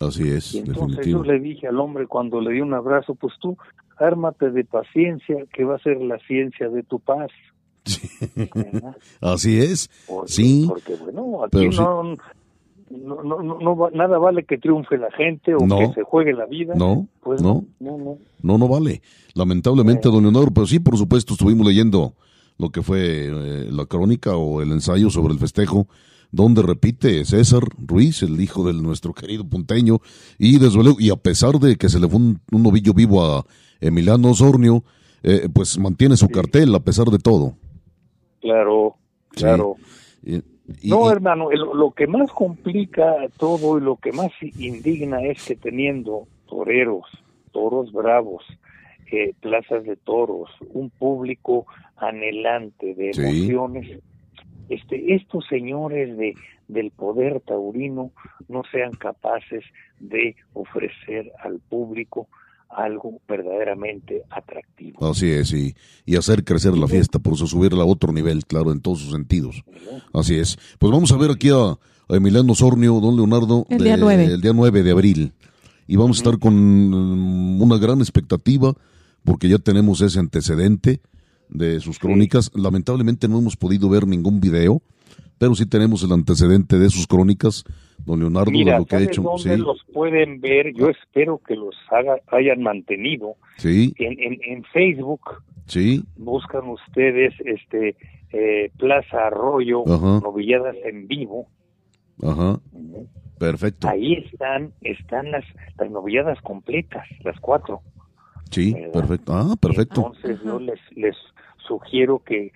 Así es. Y entonces yo le dije al hombre cuando le di un abrazo, pues tú ármate de paciencia, que va a ser la ciencia de tu paz. (laughs) Así es. sí. Porque bueno, aquí no, no, no, nada vale que triunfe la gente o que se juegue la vida. No, pues no, no, no, no, vale. Lamentablemente, don Leonardo, pero sí, por supuesto, estuvimos leyendo lo que fue eh, la crónica o el ensayo sobre el festejo, donde repite César Ruiz, el hijo de nuestro querido punteño, y desde luego, y a pesar de que se le fue un, novillo vivo a Emiliano Osornio, eh, pues mantiene su cartel a pesar de todo. Claro, claro. no, hermano, lo que más complica todo y lo que más indigna es que teniendo toreros, toros bravos, eh, plazas de toros, un público anhelante de emociones, este, estos señores de, del poder taurino no sean capaces de ofrecer al público algo verdaderamente atractivo. Así es, y, y hacer crecer la fiesta, por eso subirla a otro nivel, claro, en todos sus sentidos. Así es. Pues vamos a ver aquí a, Emiliano Sornio, don Leonardo, el, día 9. el día 9 de abril. Y vamos a estar con mm, una gran expectativa, porque ya tenemos ese antecedente de sus crónicas. Lamentablemente no hemos podido ver ningún video, pero sí tenemos el antecedente de sus crónicas, don Leonardo, de lo que ha hecho. Dónde los pueden ver? Yo espero que los haga, hayan mantenido. Sí. En, en, Facebook. Sí. Buscan ustedes este eh, Plaza Arroyo, novilladas en vivo. Ajá. Perfecto. Ahí están, están las, las novilladas completas, las cuatro. Sí, perfecto. Ah, perfecto. Entonces yo les, les sugiero que,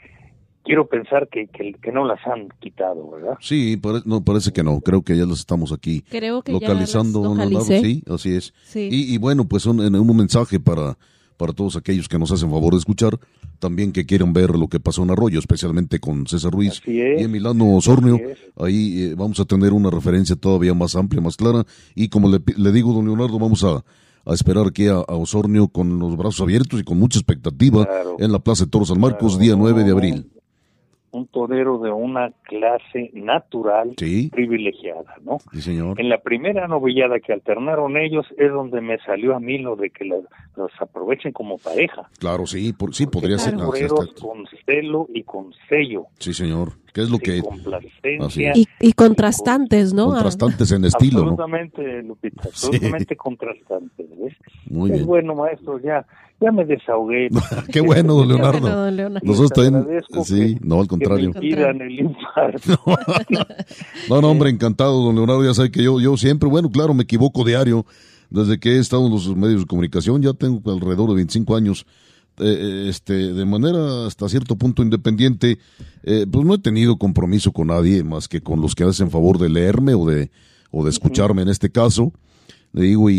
quiero pensar que, que, no las han quitado, ¿verdad? Sí, no, parece que no. Creo que ya las estamos aquí localizando. sí, así es. Y, y, bueno, pues un, en un mensaje para, para todos aquellos que nos hacen favor de escuchar, también que quieren ver lo que pasó en Arroyo, especialmente con César Ruiz y en Milano Osornio. Ahí eh, vamos a tener una referencia todavía más amplia, más clara. Y como le, le digo, don Leonardo, vamos a a esperar aquí a, Osornio con los brazos abiertos y con mucha expectativa en la Plaza de Toros San Marcos, día 9 de abril un torero de una clase natural privilegiada, ¿no? Sí, señor. En la primera novillada que alternaron ellos es donde me salió a mí lo de que los, aprovechen como pareja. Claro, sí, sí podría ser. Toreros con celo y con sello. Sí, señor. ¿Qué es lo que y, y, contrastantes, ¿no? Contrastantes en estilo, absolutamente, Lupita, absolutamente contrastantes, ¿ves? Muy es bueno, maestro, ya ya me desahogué. (laughs) Qué bueno, don (laughs) Leonardo. Nosotros también, sí, no, al contrario. (laughs) no, no, hombre, encantado, don Leonardo. Ya sabe que yo, yo siempre, bueno, claro, me equivoco diario. Desde que he estado en los medios de comunicación, ya tengo alrededor de 25 años. Eh, eh, este, de manera hasta cierto punto independiente, eh, pues no he tenido compromiso con nadie más que con los que hacen favor de leerme o de, o de escucharme en este caso le digo, y,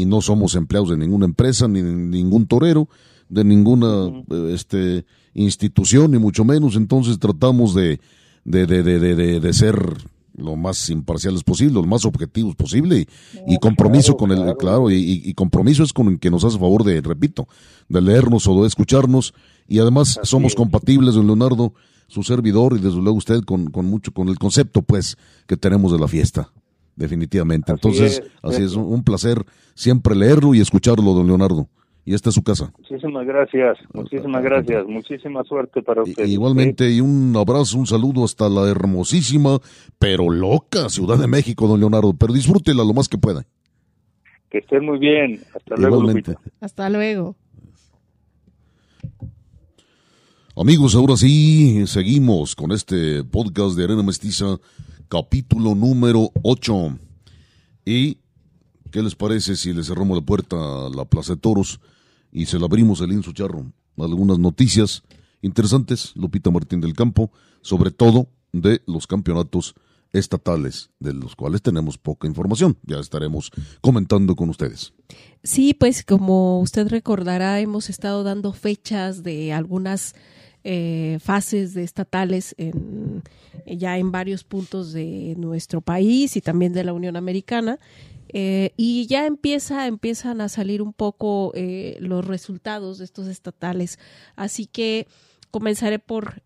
y, no somos empleados de ninguna empresa, ni de ningún torero, de ninguna este, institución, ni mucho menos, entonces tratamos de, de, de, de, de ser lo más imparciales posible, lo más objetivos posible y, compromiso con el, claro, y, compromiso es con el que nos hace favor de, repito, de leernos o de escucharnos. Y además somos compatibles, don Leonardo, su servidor y desde luego usted con, con mucho, con el concepto pues que tenemos de la fiesta definitivamente. Entonces, así es, un placer siempre leerlo y escucharlo, don Leonardo. Y esta es su casa. Muchísimas gracias, muchísimas gracias, muchísima suerte para usted. Igualmente, y un abrazo, un saludo hasta la hermosísima, pero loca Ciudad de México, don Leonardo. Pero disfrútela lo más que pueda. Que esté muy bien. Hasta luego. Hasta luego. Amigos, ahora sí, seguimos con este podcast de Arena Mestiza capítulo número 8. ¿Y qué les parece si le cerramos la puerta a la Plaza de Toros y se la abrimos el Insu Charro? Algunas noticias interesantes, Lupita Martín del Campo, sobre todo de los campeonatos estatales, de los cuales tenemos poca información. Ya estaremos comentando con ustedes. Sí, pues como usted recordará, hemos estado dando fechas de algunas eh, fases de estatales en, ya en varios puntos de nuestro país y también de la Unión Americana. Eh, y ya empieza, empiezan a salir un poco eh, los resultados de estos estatales. Así que comenzaré por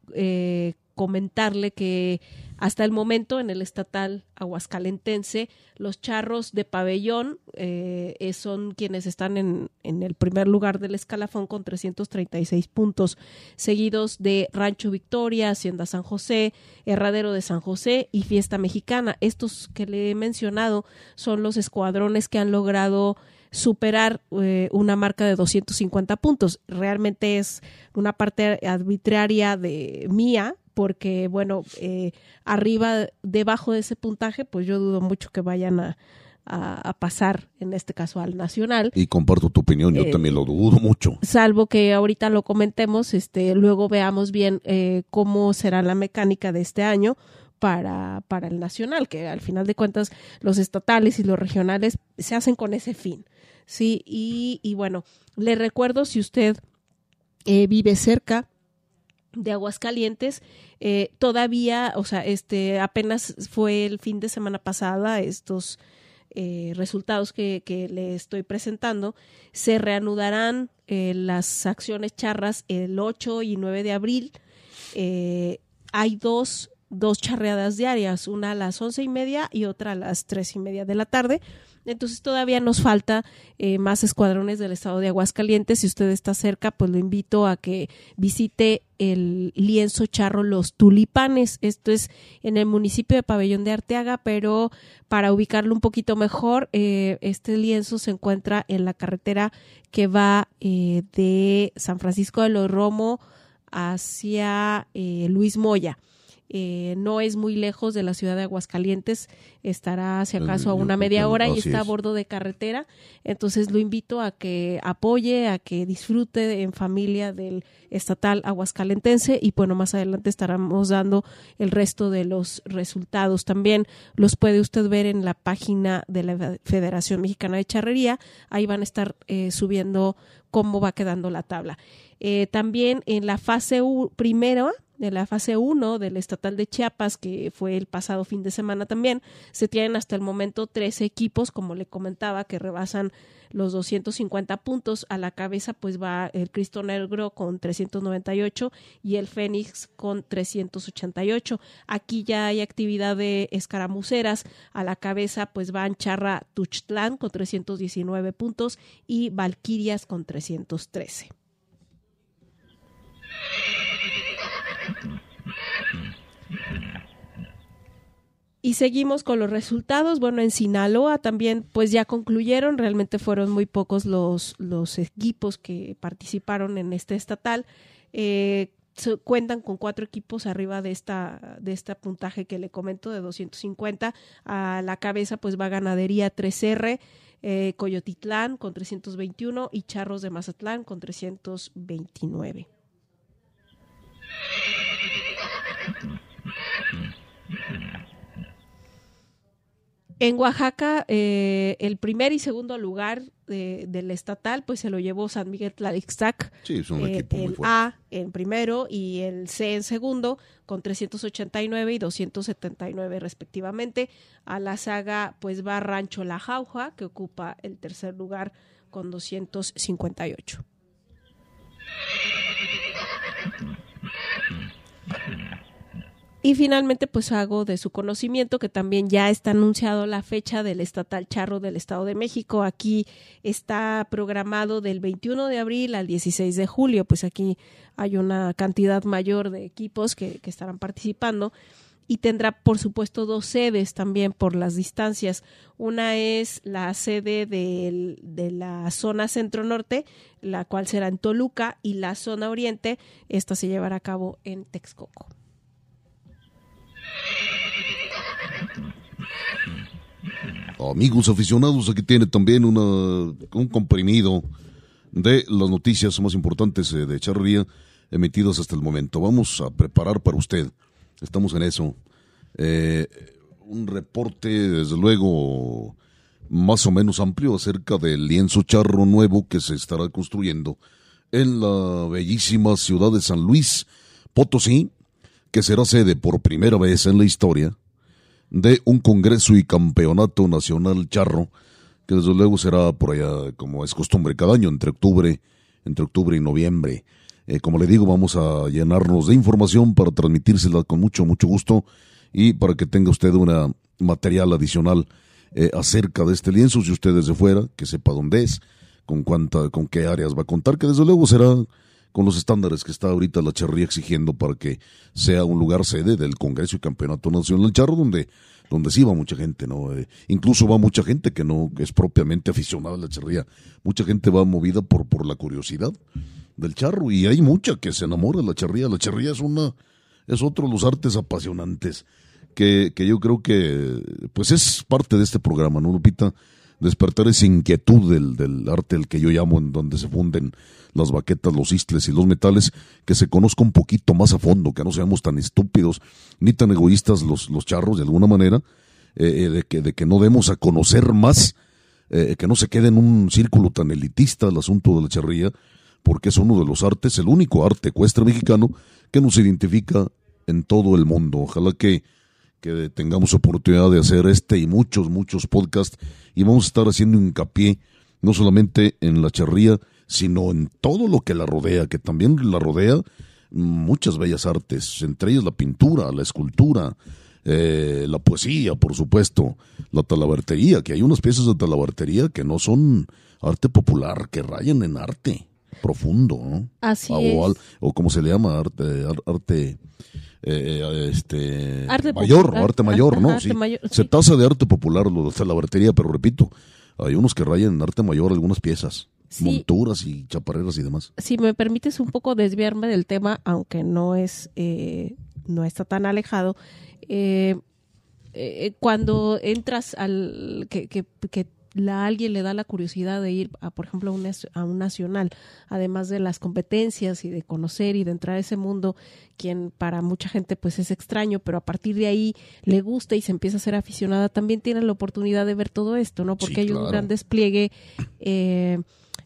comentarle que hasta el momento en el estatal aguascalentense, los charros de pabellón eh, son quienes están en, en, el primer lugar del escalafón con 336 puntos, seguidos de Rancho Victoria, Hacienda San José, Herradero de San José y Fiesta Mexicana. Estos que le he mencionado son los escuadrones que han logrado superar eh, una marca de 250 puntos. Realmente es una parte arbitraria de mía, porque bueno, eh, arriba, debajo de ese puntaje, pues yo dudo mucho que vayan a, a, pasar, en este caso al nacional. Y comparto tu opinión, yo eh, también lo dudo mucho. Salvo que ahorita lo comentemos, este, luego veamos bien eh, cómo será la mecánica de este año para, para el nacional, que al final de cuentas los estatales y los regionales se hacen con ese fin. Sí, y, y bueno, le recuerdo si usted vive cerca de Aguascalientes. Eh, todavía, o sea, este, apenas fue el fin de semana pasada estos eh, resultados que, le estoy presentando, se reanudarán eh, las acciones charras el 8 y 9 de abril. Eh, hay dos, dos charreadas diarias, una a las once y media y otra a las tres y media de la tarde. Entonces todavía nos falta eh, más escuadrones del estado de Aguascalientes. Si usted está cerca, pues lo invito a que visite el lienzo charro Los Tulipanes. Esto es en el municipio de Pabellón de Arteaga, pero para ubicarlo un poquito mejor, eh, este lienzo se encuentra en la carretera que va eh, de San Francisco de los Romo hacia Luis Moya. Eh, no es muy lejos de la ciudad de Aguascalientes, estará si acaso a una media hora y está a bordo de carretera. Entonces lo invito a que apoye, a que disfrute en familia del estatal aguascalentense y bueno, más adelante estaremos dando el resto de los resultados. También los puede usted ver en la página de la Federación Mexicana de Charrería, ahí van a estar eh, subiendo cómo va quedando la tabla. Eh, también en la fase primera de la fase 1 del estatal de Chiapas, que fue el pasado fin de semana también, se tienen hasta el momento tres equipos, como le comentaba, que rebasan los 250 puntos. A la cabeza pues va el Cristo Negro con 398 y el Fénix con 388. Aquí ya hay actividad de escaramuceras. A la cabeza pues van Charra Tuchtlán con 319 puntos y Valquirias con 313. Y seguimos con los resultados. Bueno, en Sinaloa también pues ya concluyeron, realmente fueron muy pocos los, los equipos que participaron en este estatal. Eh, cuentan con cuatro equipos arriba de esta de este puntaje que le comento de 250 a la cabeza pues va ganadería 3R eh, Coyotitlán con 321 y Charros de Mazatlán con 329 en Oaxaca, eh, el primer y segundo lugar del estatal, pues se lo llevó San Miguel Tlalixtac. Sí, es un eh, el A en primero y el C en segundo, con 389 y 279 respectivamente. A la saga, pues va Rancho La Jauja, que ocupa el tercer lugar con 258. Y finalmente, pues hago de su conocimiento que también ya está anunciado la fecha del estatal charro del Estado de México. Aquí está programado del 21 de abril al 16 de julio. Pues aquí hay una cantidad mayor de equipos que, estarán participando y tendrá por supuesto dos sedes también por las distancias. Una es la sede de la zona centro-norte, la cual será en Toluca, y la zona oriente, esta se llevará a cabo en Texcoco. Amigos aficionados, aquí tiene también una, un comprimido de las noticias más importantes eh, de charrería emitidas hasta el momento. Vamos a preparar para usted, estamos en eso, eh, un reporte desde luego más o menos amplio acerca del lienzo charro nuevo que se estará construyendo en la bellísima ciudad de San Luis Potosí, que será sede por primera vez en la historia de un Congreso y Campeonato Nacional Charro, que desde luego será por allá, como es costumbre, cada año, entre octubre, entre octubre y noviembre. Eh, como le digo, vamos a llenarnos de información para transmitírsela con mucho, mucho gusto y para que tenga usted una material adicional eh, acerca de este lienzo, si usted desde fuera, que sepa dónde es, con cuánta, con qué áreas va a contar, que desde luego será con los estándares que está ahorita la charría exigiendo para que sea un lugar sede del Congreso y Campeonato Nacional Charro, donde, donde sí va mucha gente, ¿no? Eh, incluso va mucha gente que no es propiamente aficionada a la charría. Mucha gente va movida por, por la curiosidad del charro y hay mucha que se enamora de la charría. La charría es una, es otro de los artes apasionantes que, que yo creo que, pues es parte de este programa, ¿no, Lupita? Despertar esa inquietud del, del arte, el que yo llamo, en donde se funden las baquetas, los istles y los metales, que se conozca un poquito más a fondo, que no seamos tan estúpidos ni tan egoístas los, los charros de alguna manera, eh, eh, de, que, de que no demos a conocer más, eh, que no se quede en un círculo tan elitista el asunto de la charría, porque es uno de los artes, el único arte ecuestre mexicano que nos identifica en todo el mundo. Ojalá que que tengamos oportunidad de hacer este y muchos, muchos podcasts y vamos a estar haciendo hincapié no solamente en la charría, sino en todo lo que la rodea, que también la rodea muchas bellas artes, entre ellas la pintura, la escultura, eh, la poesía, por supuesto, la talabartería, que hay unas piezas de talabartería que no son arte popular, que rayan en arte profundo, ¿no? Así o, es. o como se le llama, arte, ar- arte, eh, este, Arte mayor, popular. arte mayor, Ajá, ¿no? arte Sí. Se tasa de arte popular lo de la talabartería, pero repito, hay unos que rayan en arte mayor algunas piezas, Sí. monturas y chaparreras y demás. si me permites un poco desviarme del tema, aunque no es eh, no está tan alejado, eh, eh, cuando entras al que, que, que la, alguien le da la curiosidad de ir a, por ejemplo, a un, a un nacional, además de las competencias y de conocer y de entrar a ese mundo, quien para mucha gente pues es extraño, pero a partir de ahí le gusta y se empieza a ser aficionada, también tiene la oportunidad de ver todo esto, ¿no? Porque Sí, hay un gran despliegue eh,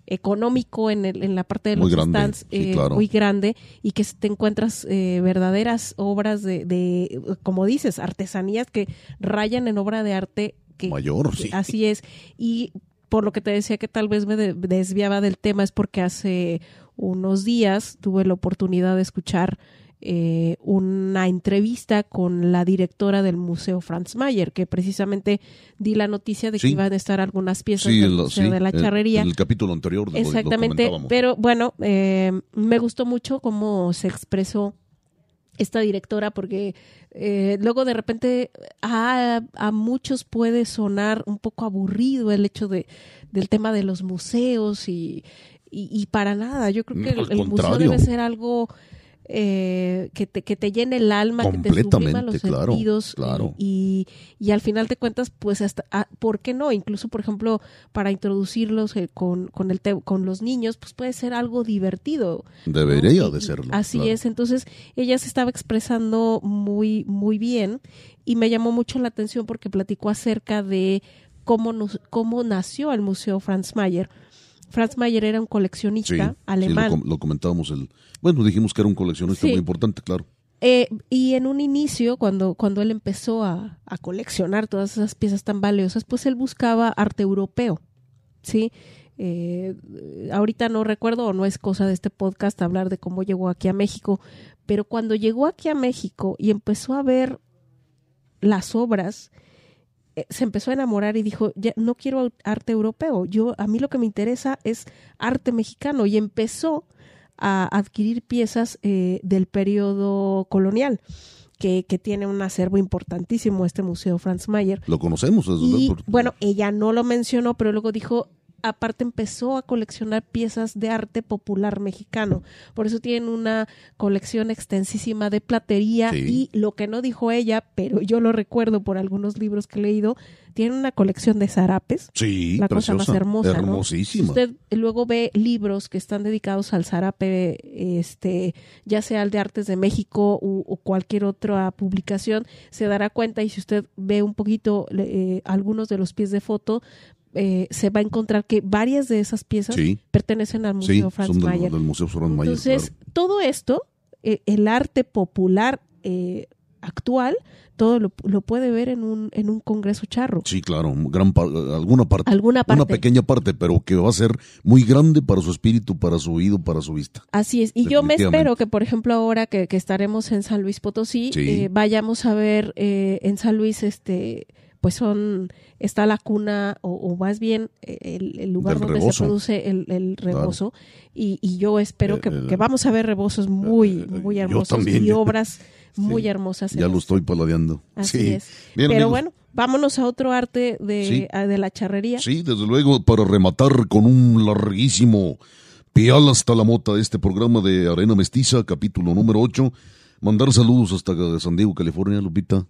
económico en, el, en la parte de Muy los grande, stands sí, eh, claro. muy grande y que te encuentras eh, verdaderas obras de, de, como dices, artesanías que rayan en obra de arte que Mayor, sí. así es y por lo que te decía que tal vez me de- desviaba del tema es porque hace unos días tuve la oportunidad de escuchar eh, una entrevista con la directora del Museo Franz Mayer, que precisamente di la noticia de que Sí. iban a estar algunas piezas Sí, del el- Museo sí, de la Charrería. En el capítulo anterior de lo- lo Exactamente, pero bueno, eh, me gustó mucho cómo se expresó esta directora porque eh, luego de repente a, a muchos puede sonar un poco aburrido el hecho de del tema de los museos y, y, y para nada, yo creo que el, el museo debe ser algo eh, que, te, que te llene el alma, que te sublima los claro, sentidos claro. y, y al final de cuentas, pues hasta, ah, ¿por qué no? Incluso, por ejemplo, para introducirlos eh, con, con, el te- con los niños, pues puede ser algo divertido. Debería de serlo. Así claro. es, entonces ella se estaba expresando muy, muy bien y me llamó mucho la atención porque platicó acerca de cómo, nos- cómo nació el Museo Franz Mayer. Franz Mayer era un Sí, coleccionista sí, alemán. lo, com- lo comentábamos. El, bueno, dijimos que era un coleccionista Sí. muy importante, claro. Eh, y en un inicio, cuando, cuando él empezó a, a coleccionar todas esas piezas tan valiosas, pues él buscaba arte europeo, ¿sí? Eh, ahorita no recuerdo o no es cosa de este podcast hablar de cómo llegó aquí a México, pero cuando llegó aquí a México y empezó a ver las obras, se empezó a enamorar y dijo, ya, no quiero arte europeo, yo a mí lo que me interesa es arte mexicano y empezó a adquirir piezas eh, del periodo colonial. Que, que tiene un acervo importantísimo este museo Franz Mayer. Lo conocemos. Y bueno, ella no lo mencionó, pero luego dijo, aparte empezó a coleccionar piezas de arte popular mexicano. Por eso tienen una colección extensísima de platería Sí. y lo que no dijo ella, pero yo lo recuerdo por algunos libros que he leído, tiene una colección de zarapes. Sí, la cosa más hermosa, ¿no? Hermosísima. Si usted luego ve libros que están dedicados al zarape, este, ya sea el de Artes de México u- o, cualquier otra publicación, se dará cuenta y si usted ve un poquito eh, algunos de los pies de foto, eh, se va a encontrar que varias de esas piezas Sí. pertenecen al Sí, Museo Franz son del, Mayer. del Museo Franz Mayer. Entonces, claro. todo esto, eh, el arte popular eh, actual, todo lo, lo puede ver en un, en un congreso charro. Sí, claro, gran par- alguna parte. Alguna parte. Una pequeña parte, pero que va a ser muy grande para su espíritu, para su oído, para su vista. Así es. Y yo me espero que, por ejemplo, ahora que, que estaremos en San Luis Potosí, Sí. eh, vayamos a ver eh, en San Luis, este, pues son, está la cuna, o, o más bien eh, el, el lugar donde rebozo. se produce el, el rebozo. Y, y yo espero Eh, que, eh, que vamos a ver rebozos muy, muy hermosos y obras (laughs) muy Sí. hermosas. Ya lo esto. estoy paladeando. Así sí. es. Bien, Pero amigos. bueno, vámonos a otro arte de, Sí. a- de la charrería. Sí, desde luego, para rematar con un larguísimo pial hasta la mota de este programa de Arena Mestiza, capítulo número 8. Mandar saludos hasta San Diego, California, Lupita.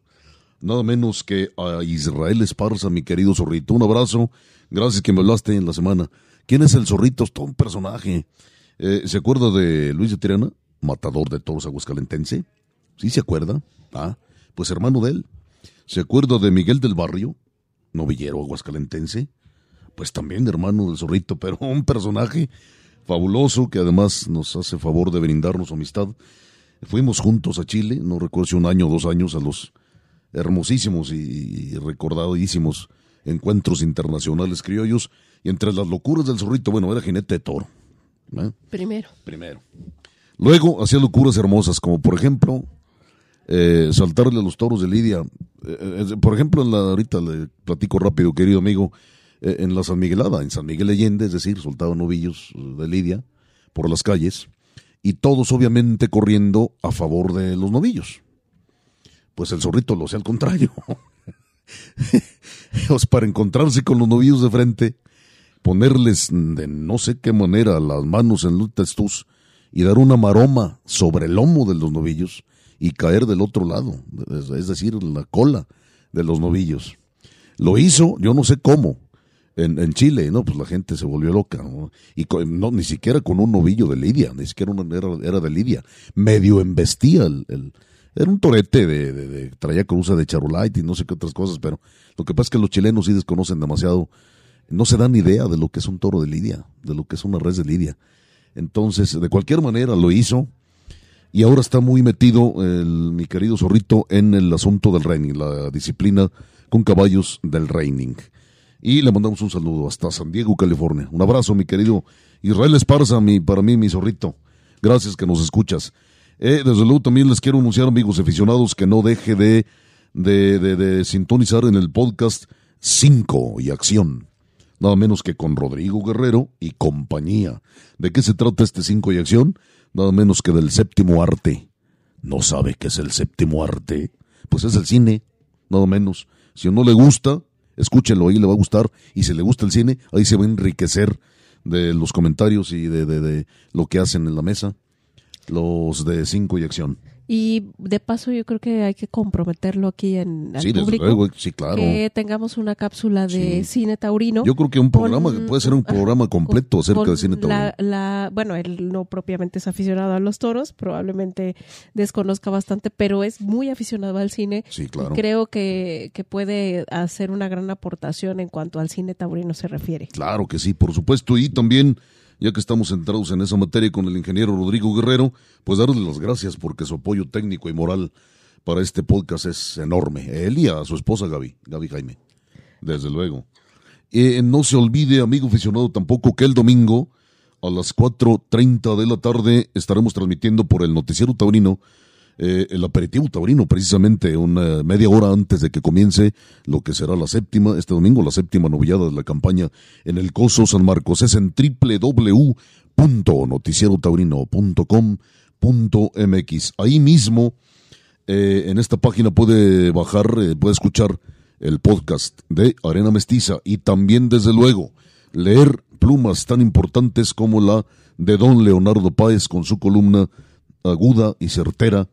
Nada menos que a Israel Esparza, mi querido zorrito. Un abrazo. Gracias que me hablaste en la semana. ¿Quién es el zorrito? Es todo un personaje. Eh, ¿Se acuerda de Luis de Tirana? Matador de toros aguascalentense. ¿Sí se acuerda? Ah, pues hermano de él. ¿Se acuerda de Miguel del Barrio? Novillero aguascalentense. Pues también hermano del zorrito, pero (laughs) un personaje fabuloso que además nos hace favor de brindarnos amistad. Fuimos juntos a Chile, no recuerdo si un año o dos años a los hermosísimos y, recordadísimos encuentros internacionales criollos. Y entre las locuras del zorrito, bueno, era jinete de toro. Primero. Primero. Luego hacía locuras hermosas, como por ejemplo, eh, saltarle a los toros de Lidia. Eh, eh, por ejemplo, en la, ahorita le platico rápido, querido amigo, en la San Miguelada, en San Miguel Allende, es decir, soltaban novillos de Lidia por las calles, y todos obviamente corriendo a favor de los novillos. Pues el zorrito lo hacía al contrario. (laughs) pues para encontrarse con los novillos de frente, ponerles de no sé qué manera las manos en los testos y dar una maroma sobre el lomo de los novillos y caer del otro lado, es decir, la cola de los novillos. Lo hizo, yo no sé cómo, en, en Chile, ¿no? Pues la gente se volvió loca, Y no, ni siquiera con un novillo de Lidia, ni siquiera una, era, de Lidia. Medio embestía el, era un torete de, de, traía cruza de charolite y no sé qué otras cosas, pero lo que pasa es que los chilenos sí desconocen demasiado, no se dan idea de lo que es un toro de Lidia, de lo que es una res de Lidia. Entonces, de cualquier manera lo hizo y ahora está muy metido el, mi querido zorrito en el asunto del reining, la disciplina con caballos del reining. Y le mandamos un saludo hasta San Diego, California. Un abrazo, mi querido Israel Esparza, mi, para mí, mi zorrito. Gracias que nos escuchas. Eh, desde luego también les quiero anunciar, amigos aficionados, que no deje de, de, de, de sintonizar en el podcast 5 y acción nada menos que con Rodrigo Guerrero y compañía. ¿De qué se trata este cinco y acción? Nada menos que del séptimo arte. ¿No sabe qué es el séptimo arte? Pues es el cine, nada menos. Si no le gusta, escúchenlo, ahí le va a gustar. Y si le gusta el cine, ahí se va a enriquecer de los comentarios y de, de, de lo que hacen en la mesa. Los de cinco y acción. Y de paso yo creo que hay que comprometerlo aquí en el público. sí, claro. Que tengamos una cápsula de cine taurino. Yo creo que un programa, puede ser un (laughs) programa completo acerca de cine taurino. La, bueno, él no propiamente es aficionado a los toros, probablemente desconozca bastante, pero es muy aficionado al cine. Sí, claro. creo que, que puede hacer una gran aportación en cuanto al cine taurino se refiere. Claro que sí, por supuesto. Y también ya que estamos centrados en esa materia con el ingeniero Rodrigo Guerrero, pues darle las gracias porque su apoyo técnico y moral para este podcast es enorme. Él y a su esposa Gaby, Gaby Jaime, desde luego. Eh, no se olvide, amigo aficionado, tampoco que el domingo a las 4.30 de la tarde estaremos transmitiendo por el Noticiero Taurino eh, el aperitivo taurino, precisamente una media hora antes de que comience lo que será la séptima, este domingo, la séptima novillada de la campaña en el Coso San Marcos. Es en www.noticierotaurino.com.mx. Ahí mismo, eh, en esta página puede bajar, eh, puede escuchar el podcast de Arena Mestiza y también, desde luego, leer plumas tan importantes como la de don Leonardo Páez con su columna aguda y certera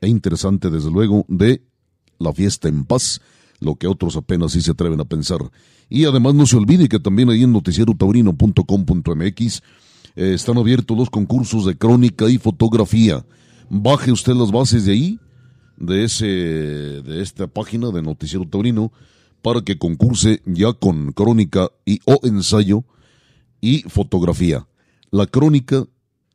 e interesante, desde luego, de la fiesta en paz, lo que otros apenas sí se atreven a pensar. Y además no se olvide que también ahí en noticierotaurino.com.mx eh, están abiertos los concursos de crónica y fotografía. Baje usted las bases de ahí, de, ese, de esta página de Noticiero Taurino, para que concurse ya con crónica y o ensayo y fotografía. La crónica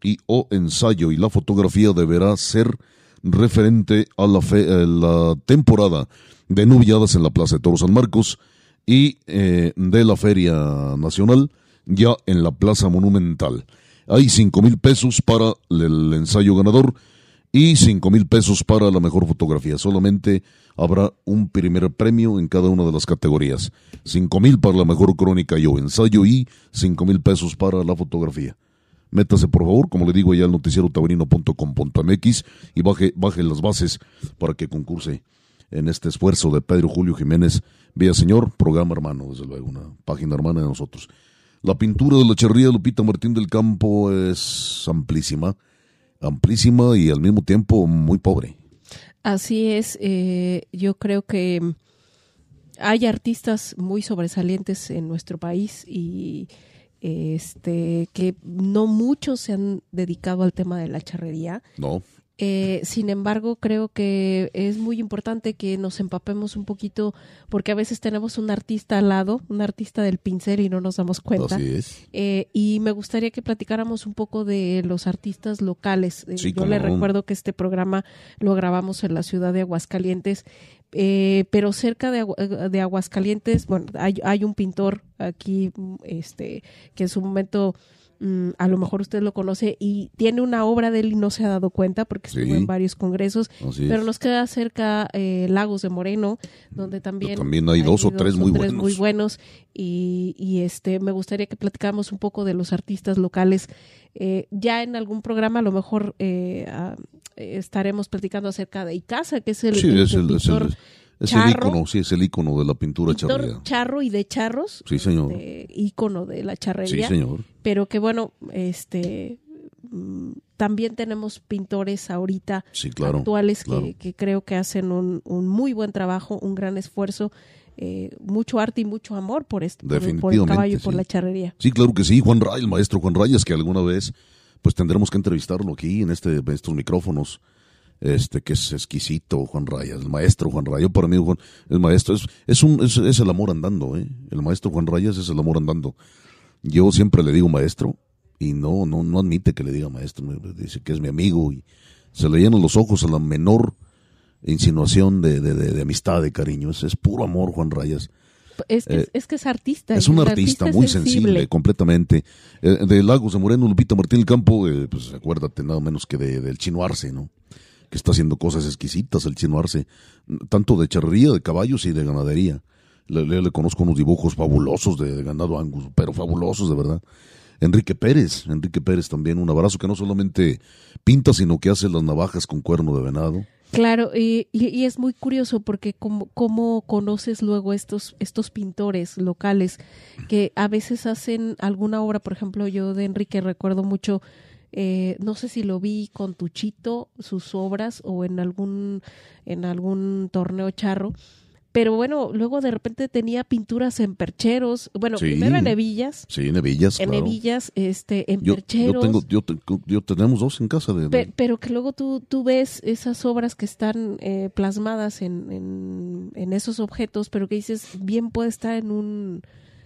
y o ensayo y la fotografía deberá ser referente a la, eh, la temporada de nubilladas en la Plaza de Toros San Marcos y eh, de la Feria Nacional ya en la Plaza Monumental. Hay cinco mil pesos para el ensayo ganador y cinco mil pesos para la mejor fotografía. Solamente habrá un primer premio en cada una de las categorías. Cinco mil para la mejor crónica y o ensayo y cinco mil pesos para la fotografía. Métase, por favor, como le digo, ya al noticiero taurino.com.mx y baje, baje las bases para que concurse en este esfuerzo de Pedro Julio Jiménez Vía Señor, programa hermano, desde luego, una página hermana de nosotros. La pintura de la charría de Lupita Martín del Campo es amplísima, amplísima y al mismo tiempo muy pobre. Así es, eh, yo creo que hay artistas muy sobresalientes en nuestro país y este que no muchos se han dedicado al tema de la charrería. No. Eh, sin embargo, creo que es muy importante que nos empapemos un poquito, porque a veces tenemos un artista al lado, un artista del pincel y no nos damos cuenta. Así es. Eh, y me gustaría que platicáramos un poco de los artistas locales. Eh, Yo le recuerdo que este programa lo grabamos en la ciudad de Aguascalientes, eh, pero cerca de, de Aguascalientes, bueno, hay, hay un pintor aquí, este, que en su momento mm, a lo mejor usted lo conoce y tiene una obra de él y no se ha dado cuenta porque estuvo Sí. en varios congresos, Así pero nos queda cerca eh, Lagos de Moreno, donde también, También hay dos o tres muy buenos. muy buenos y, y, este me gustaría que platicáramos un poco de los artistas locales. Eh, ya en algún programa a lo mejor eh, ah, estaremos platicando acerca de Icaza, que es el, Sí, el- es el el, es pintor, el, es el charro. ícono, sí, es el ícono de la pintura charrería. charro y de charros, Sí, señor. de ícono de la Sí, charrería señor. pero que bueno, este también tenemos pintores ahorita Sí, claro. actuales claro. que, que creo que hacen un, un muy buen trabajo, un gran esfuerzo, eh, mucho arte y mucho amor por esto, por, por el Definitivamente, caballo y por sí. la charrería. Sí, claro que sí, Juan Ray, el maestro Juan Rayas, que alguna vez pues tendremos que entrevistarlo aquí en este en estos micrófonos. Este que es exquisito, Juan Rayas, el maestro Juan Rayas. Yo para mí Juan, el maestro es, es un es, es el amor andando, ¿eh? El maestro Juan Rayas es el amor andando. Yo siempre le digo maestro y no no no admite que le diga maestro, dice que es mi amigo y se le llenan los ojos a la menor insinuación de, de, de- de amistad, de cariño. Es, es puro amor, Juan Rayas. Es que, Eh, es, que es artista. Es un artista muy sensible, completamente. Eh, de Lagos de Moreno, Lupita Martín del Campo, eh, pues acuérdate nada menos que de- del Chino Arce, ¿no? Que está haciendo cosas exquisitas el Chino Arce, tanto de charrería, de caballos y de ganadería. Le, conozco unos dibujos fabulosos de, ganado angus, pero fabulosos de verdad. Enrique Pérez, Enrique Pérez también, un abrazo que no solamente pinta, sino que hace las navajas con cuerno de venado. Claro, y, y- y es muy curioso porque como, cómo conoces luego estos, estos pintores locales que a veces hacen alguna obra, por ejemplo, yo de Enrique recuerdo mucho, eh, no sé si lo vi con Tuchito, sus obras, o en algún, en algún torneo charro, pero bueno, luego de repente tenía pinturas en percheros, bueno, Sí. primero en hebillas, Sí, en hebillas, en claro. hebillas, este, en Yo, yo percheros. tengo, yo, te- yo tenemos dos en casa de, de- Pe- pero que luego tú, tú ves esas obras que están eh, plasmadas en, en, en esos objetos, pero que dices, bien puede estar en un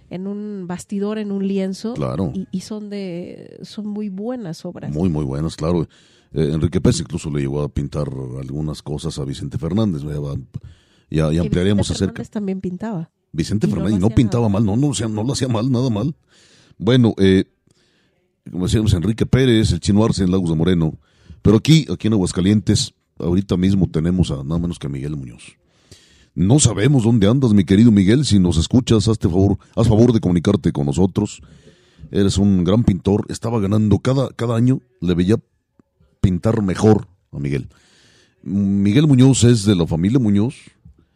en un bastidor, en un lienzo, Claro. y, y son de son muy buenas obras. Muy, muy buenas, claro. Eh, Enrique Pérez incluso le llegó a pintar algunas cosas a Vicente Fernández. Ya, ya, ampliaremos Vicente acerca. Fernández también pintaba. Vicente y no Fernández no hacía pintaba nada mal, no, no, no lo hacía mal, nada mal. Bueno, eh, como decíamos, Enrique Pérez, el Chino Arce en Lagos de Moreno. Pero aquí, aquí en Aguascalientes, ahorita mismo tenemos a nada menos que a Miguel Muñoz. No sabemos dónde andas, mi querido Miguel. Si nos escuchas, hazte favor, haz favor de comunicarte con nosotros. Eres un gran pintor. Estaba ganando cada, cada año, le veía pintar mejor a Miguel. Miguel Muñoz es de la familia Muñoz,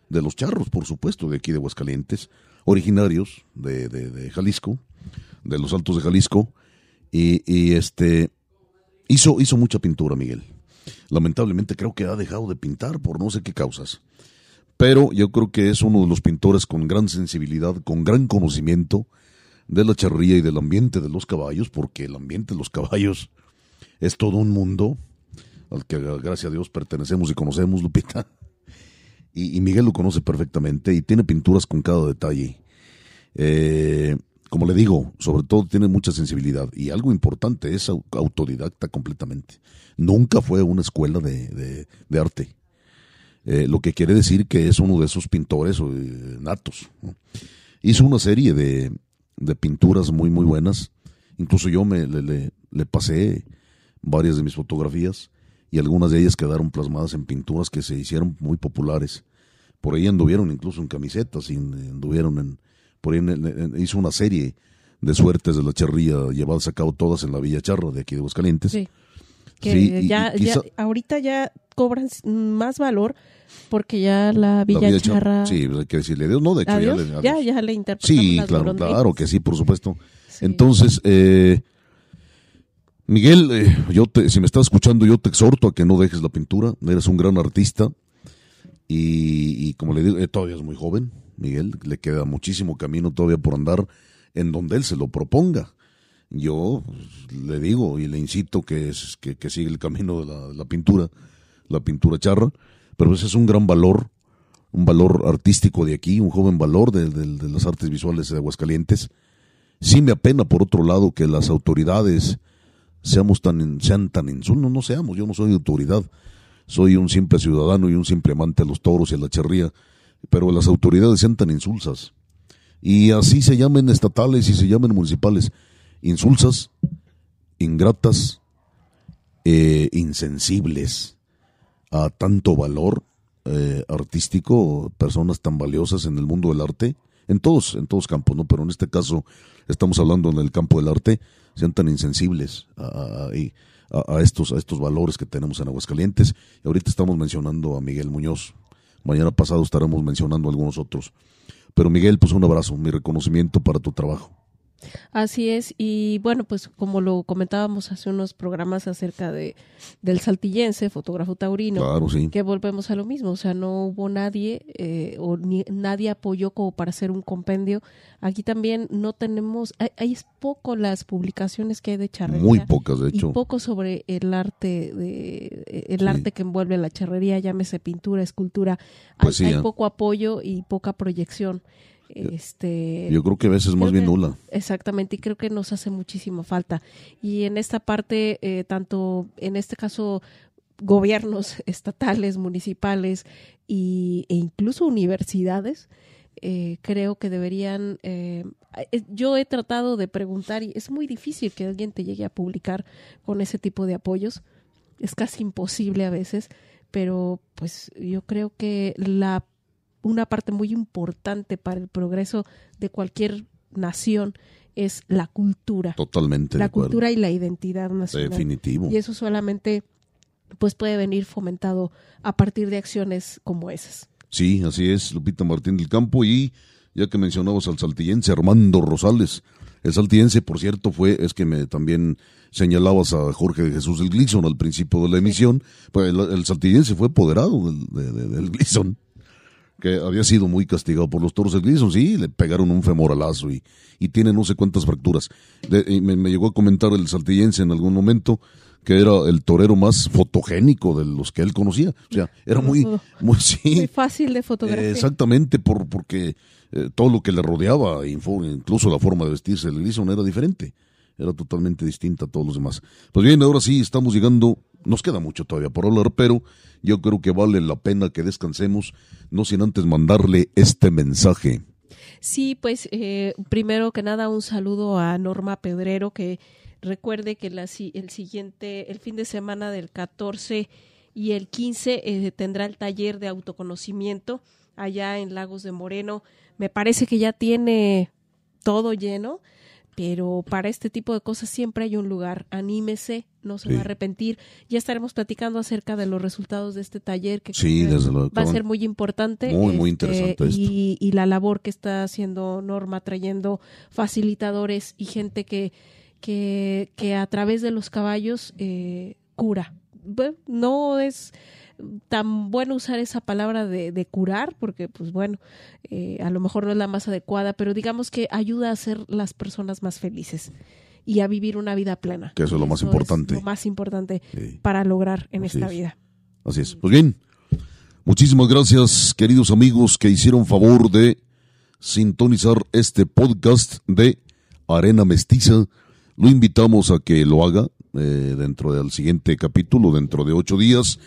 de los charros, por supuesto, de aquí de Aguascalientes, originarios de, de- de Jalisco, de los Altos de Jalisco, y, y, este hizo, hizo mucha pintura, Miguel. Lamentablemente creo que ha dejado de pintar por no sé qué causas. Pero yo creo que es uno de los pintores con gran sensibilidad, con gran conocimiento de la charría y del ambiente de los caballos, porque el ambiente de los caballos es todo un mundo al que gracias a Dios pertenecemos y conocemos, Lupita. Y, Miguel lo conoce perfectamente y tiene pinturas con cada detalle. Eh, como le digo, sobre todo tiene mucha sensibilidad y algo importante, es au- autodidacta completamente. Nunca fue a una escuela de arte. Eh, lo que quiere decir que es uno de esos pintores eh, natos. Hizo una serie de, de pinturas muy, muy buenas. Incluso yo me, le, le- pasé varias de mis fotografías y algunas de ellas quedaron plasmadas en pinturas que se hicieron muy populares. Por ahí anduvieron incluso en camisetas y anduvieron en... Por ahí en- hizo una serie de suertes de la charría llevadas a cabo todas en la Villa Charra de aquí de Aguascalientes. Sí. Que Sí, ya, y quizá- ya- ahorita ya cobran más valor porque ya la Villa, La Charra, Sí, pues hay que decirle adiós. No, de hecho, adiós, ya le- ya, ya le interpretamos Sí, las claro, claro que sí, por supuesto. Sí. Entonces, eh, Miguel, eh, yo te, si me estás escuchando, yo te exhorto a que no dejes la pintura. Eres un gran artista y, y como le digo, eh, todavía es muy joven. Miguel, le queda muchísimo camino todavía por andar en donde él se lo proponga. Yo le digo y le incito que, es, que, siga el camino de la, pintura, la pintura charra, pero ese es un gran valor, un valor artístico de aquí, un joven valor de, las artes visuales de Aguascalientes. Sí me apena, por otro lado, que las autoridades seamos tan, sean tan insultos, no, seamos, yo no soy autoridad, soy un simple ciudadano y un simple amante de los toros y a la charría, pero las autoridades sean tan insulsas. Y así se llamen estatales y se llamen municipales, insulsas, ingratas, eh, insensibles a tanto valor eh, artístico, personas tan valiosas en el mundo del arte, en todos, en todos campos, ¿no? Pero en este caso estamos hablando en el campo del arte, sean tan insensibles a, a- estos, a estos valores que tenemos en Aguascalientes. Y ahorita estamos mencionando a Miguel Muñoz. Mañana pasado estaremos mencionando a algunos otros. Pero Miguel, pues un abrazo, mi reconocimiento para tu trabajo. Así es, y bueno, pues como lo comentábamos hace unos programas acerca de del saltillense, fotógrafo taurino, Claro, sí. que volvemos a lo mismo, o sea, no hubo nadie eh, o ni, nadie apoyó como para hacer un compendio. Aquí también no tenemos, hay, hay es poco las publicaciones que hay de charrería. Muy pocas, de y hecho. poco sobre el arte de el Sí. arte que envuelve la charrería, llámese pintura, escultura. Pues hay, sí, hay ¿eh? poco apoyo y poca proyección. Este, Yo creo que a veces más bien que- nula. Exactamente, y creo que nos hace muchísima falta. Y en esta parte, eh, tanto en este caso, gobiernos (laughs) estatales, municipales y, e incluso universidades, eh, creo que deberían. eh, eh, yo he tratado de preguntar y es muy difícil que alguien te llegue a publicar con ese tipo de apoyos. Es casi imposible a veces, pero pues yo creo que la una parte muy importante para el progreso de cualquier nación es la cultura, Totalmente de la cultura y la identidad nacional. Definitivo. Y eso solamente pues puede venir fomentado a partir de acciones como esas. Sí, así es, Lupita Martín del Campo y ya que mencionabas al saltillense Armando Rosales. El saltillense, por cierto, fue, es que me también señalabas a Jorge Jesús del Gleason al principio de la emisión, pues el, el saltillense fue apoderado del, de- de- del Gleason, que había sido muy castigado por los toros del Gleason, sí, le pegaron un femoralazo y, y tiene no sé cuántas fracturas. De- y me, me llegó a comentar el saltillense en algún momento que era el torero más fotogénico de los que él conocía. O sea, era muy, muy, (laughs) sí, Muy fácil de fotografiar. eh, Exactamente, por, porque eh, todo lo que le rodeaba, incluso la forma de vestirse de Gleason era diferente. Era totalmente distinta a todos los demás. Pues bien, ahora sí estamos llegando, nos queda mucho todavía por hablar, pero yo creo que vale la pena que descansemos, no sin antes mandarle este mensaje. Sí, pues eh, primero que nada un saludo a Norma Pedrero que recuerde que la, el siguiente, el fin de semana del 14 y el 15 eh, tendrá el taller de autoconocimiento allá en Lagos de Moreno. Me parece que ya tiene todo lleno, pero para este tipo de cosas siempre hay un lugar. Anímese, no se Sí. va a arrepentir. Ya estaremos platicando acerca de los resultados de este taller que Sí, desde luego. va a ser muy importante. Muy, muy este, interesante esto. y, y la labor que está haciendo Norma, trayendo facilitadores y gente que, que, que a través de los caballos eh, cura. Bueno, no es tan bueno usar esa palabra de, de curar, porque pues bueno, eh, a lo mejor no es la más adecuada, pero digamos que ayuda a ser las personas más felices y a vivir una vida plena. Que eso es lo más importante. lo más importante Sí. para lograr en Así esta es. vida. Así es. Pues bien, muchísimas gracias, queridos amigos, que hicieron favor de sintonizar este podcast de Arena Mestiza. Lo invitamos a que lo haga eh, dentro del siguiente capítulo, dentro de ocho días.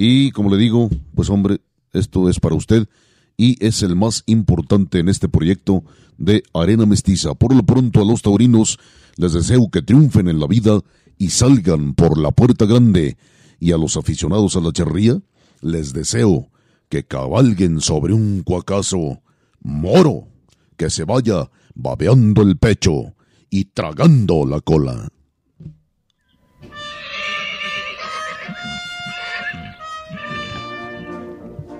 Y como le digo, pues hombre, esto es para usted y es el más importante en este proyecto de Arena Mestiza. Por lo pronto a los taurinos les deseo que triunfen en la vida y salgan por la puerta grande. Y a los aficionados a la charría les deseo que cabalguen sobre un cuacazo moro, que se vaya babeando el pecho y tragando la cola.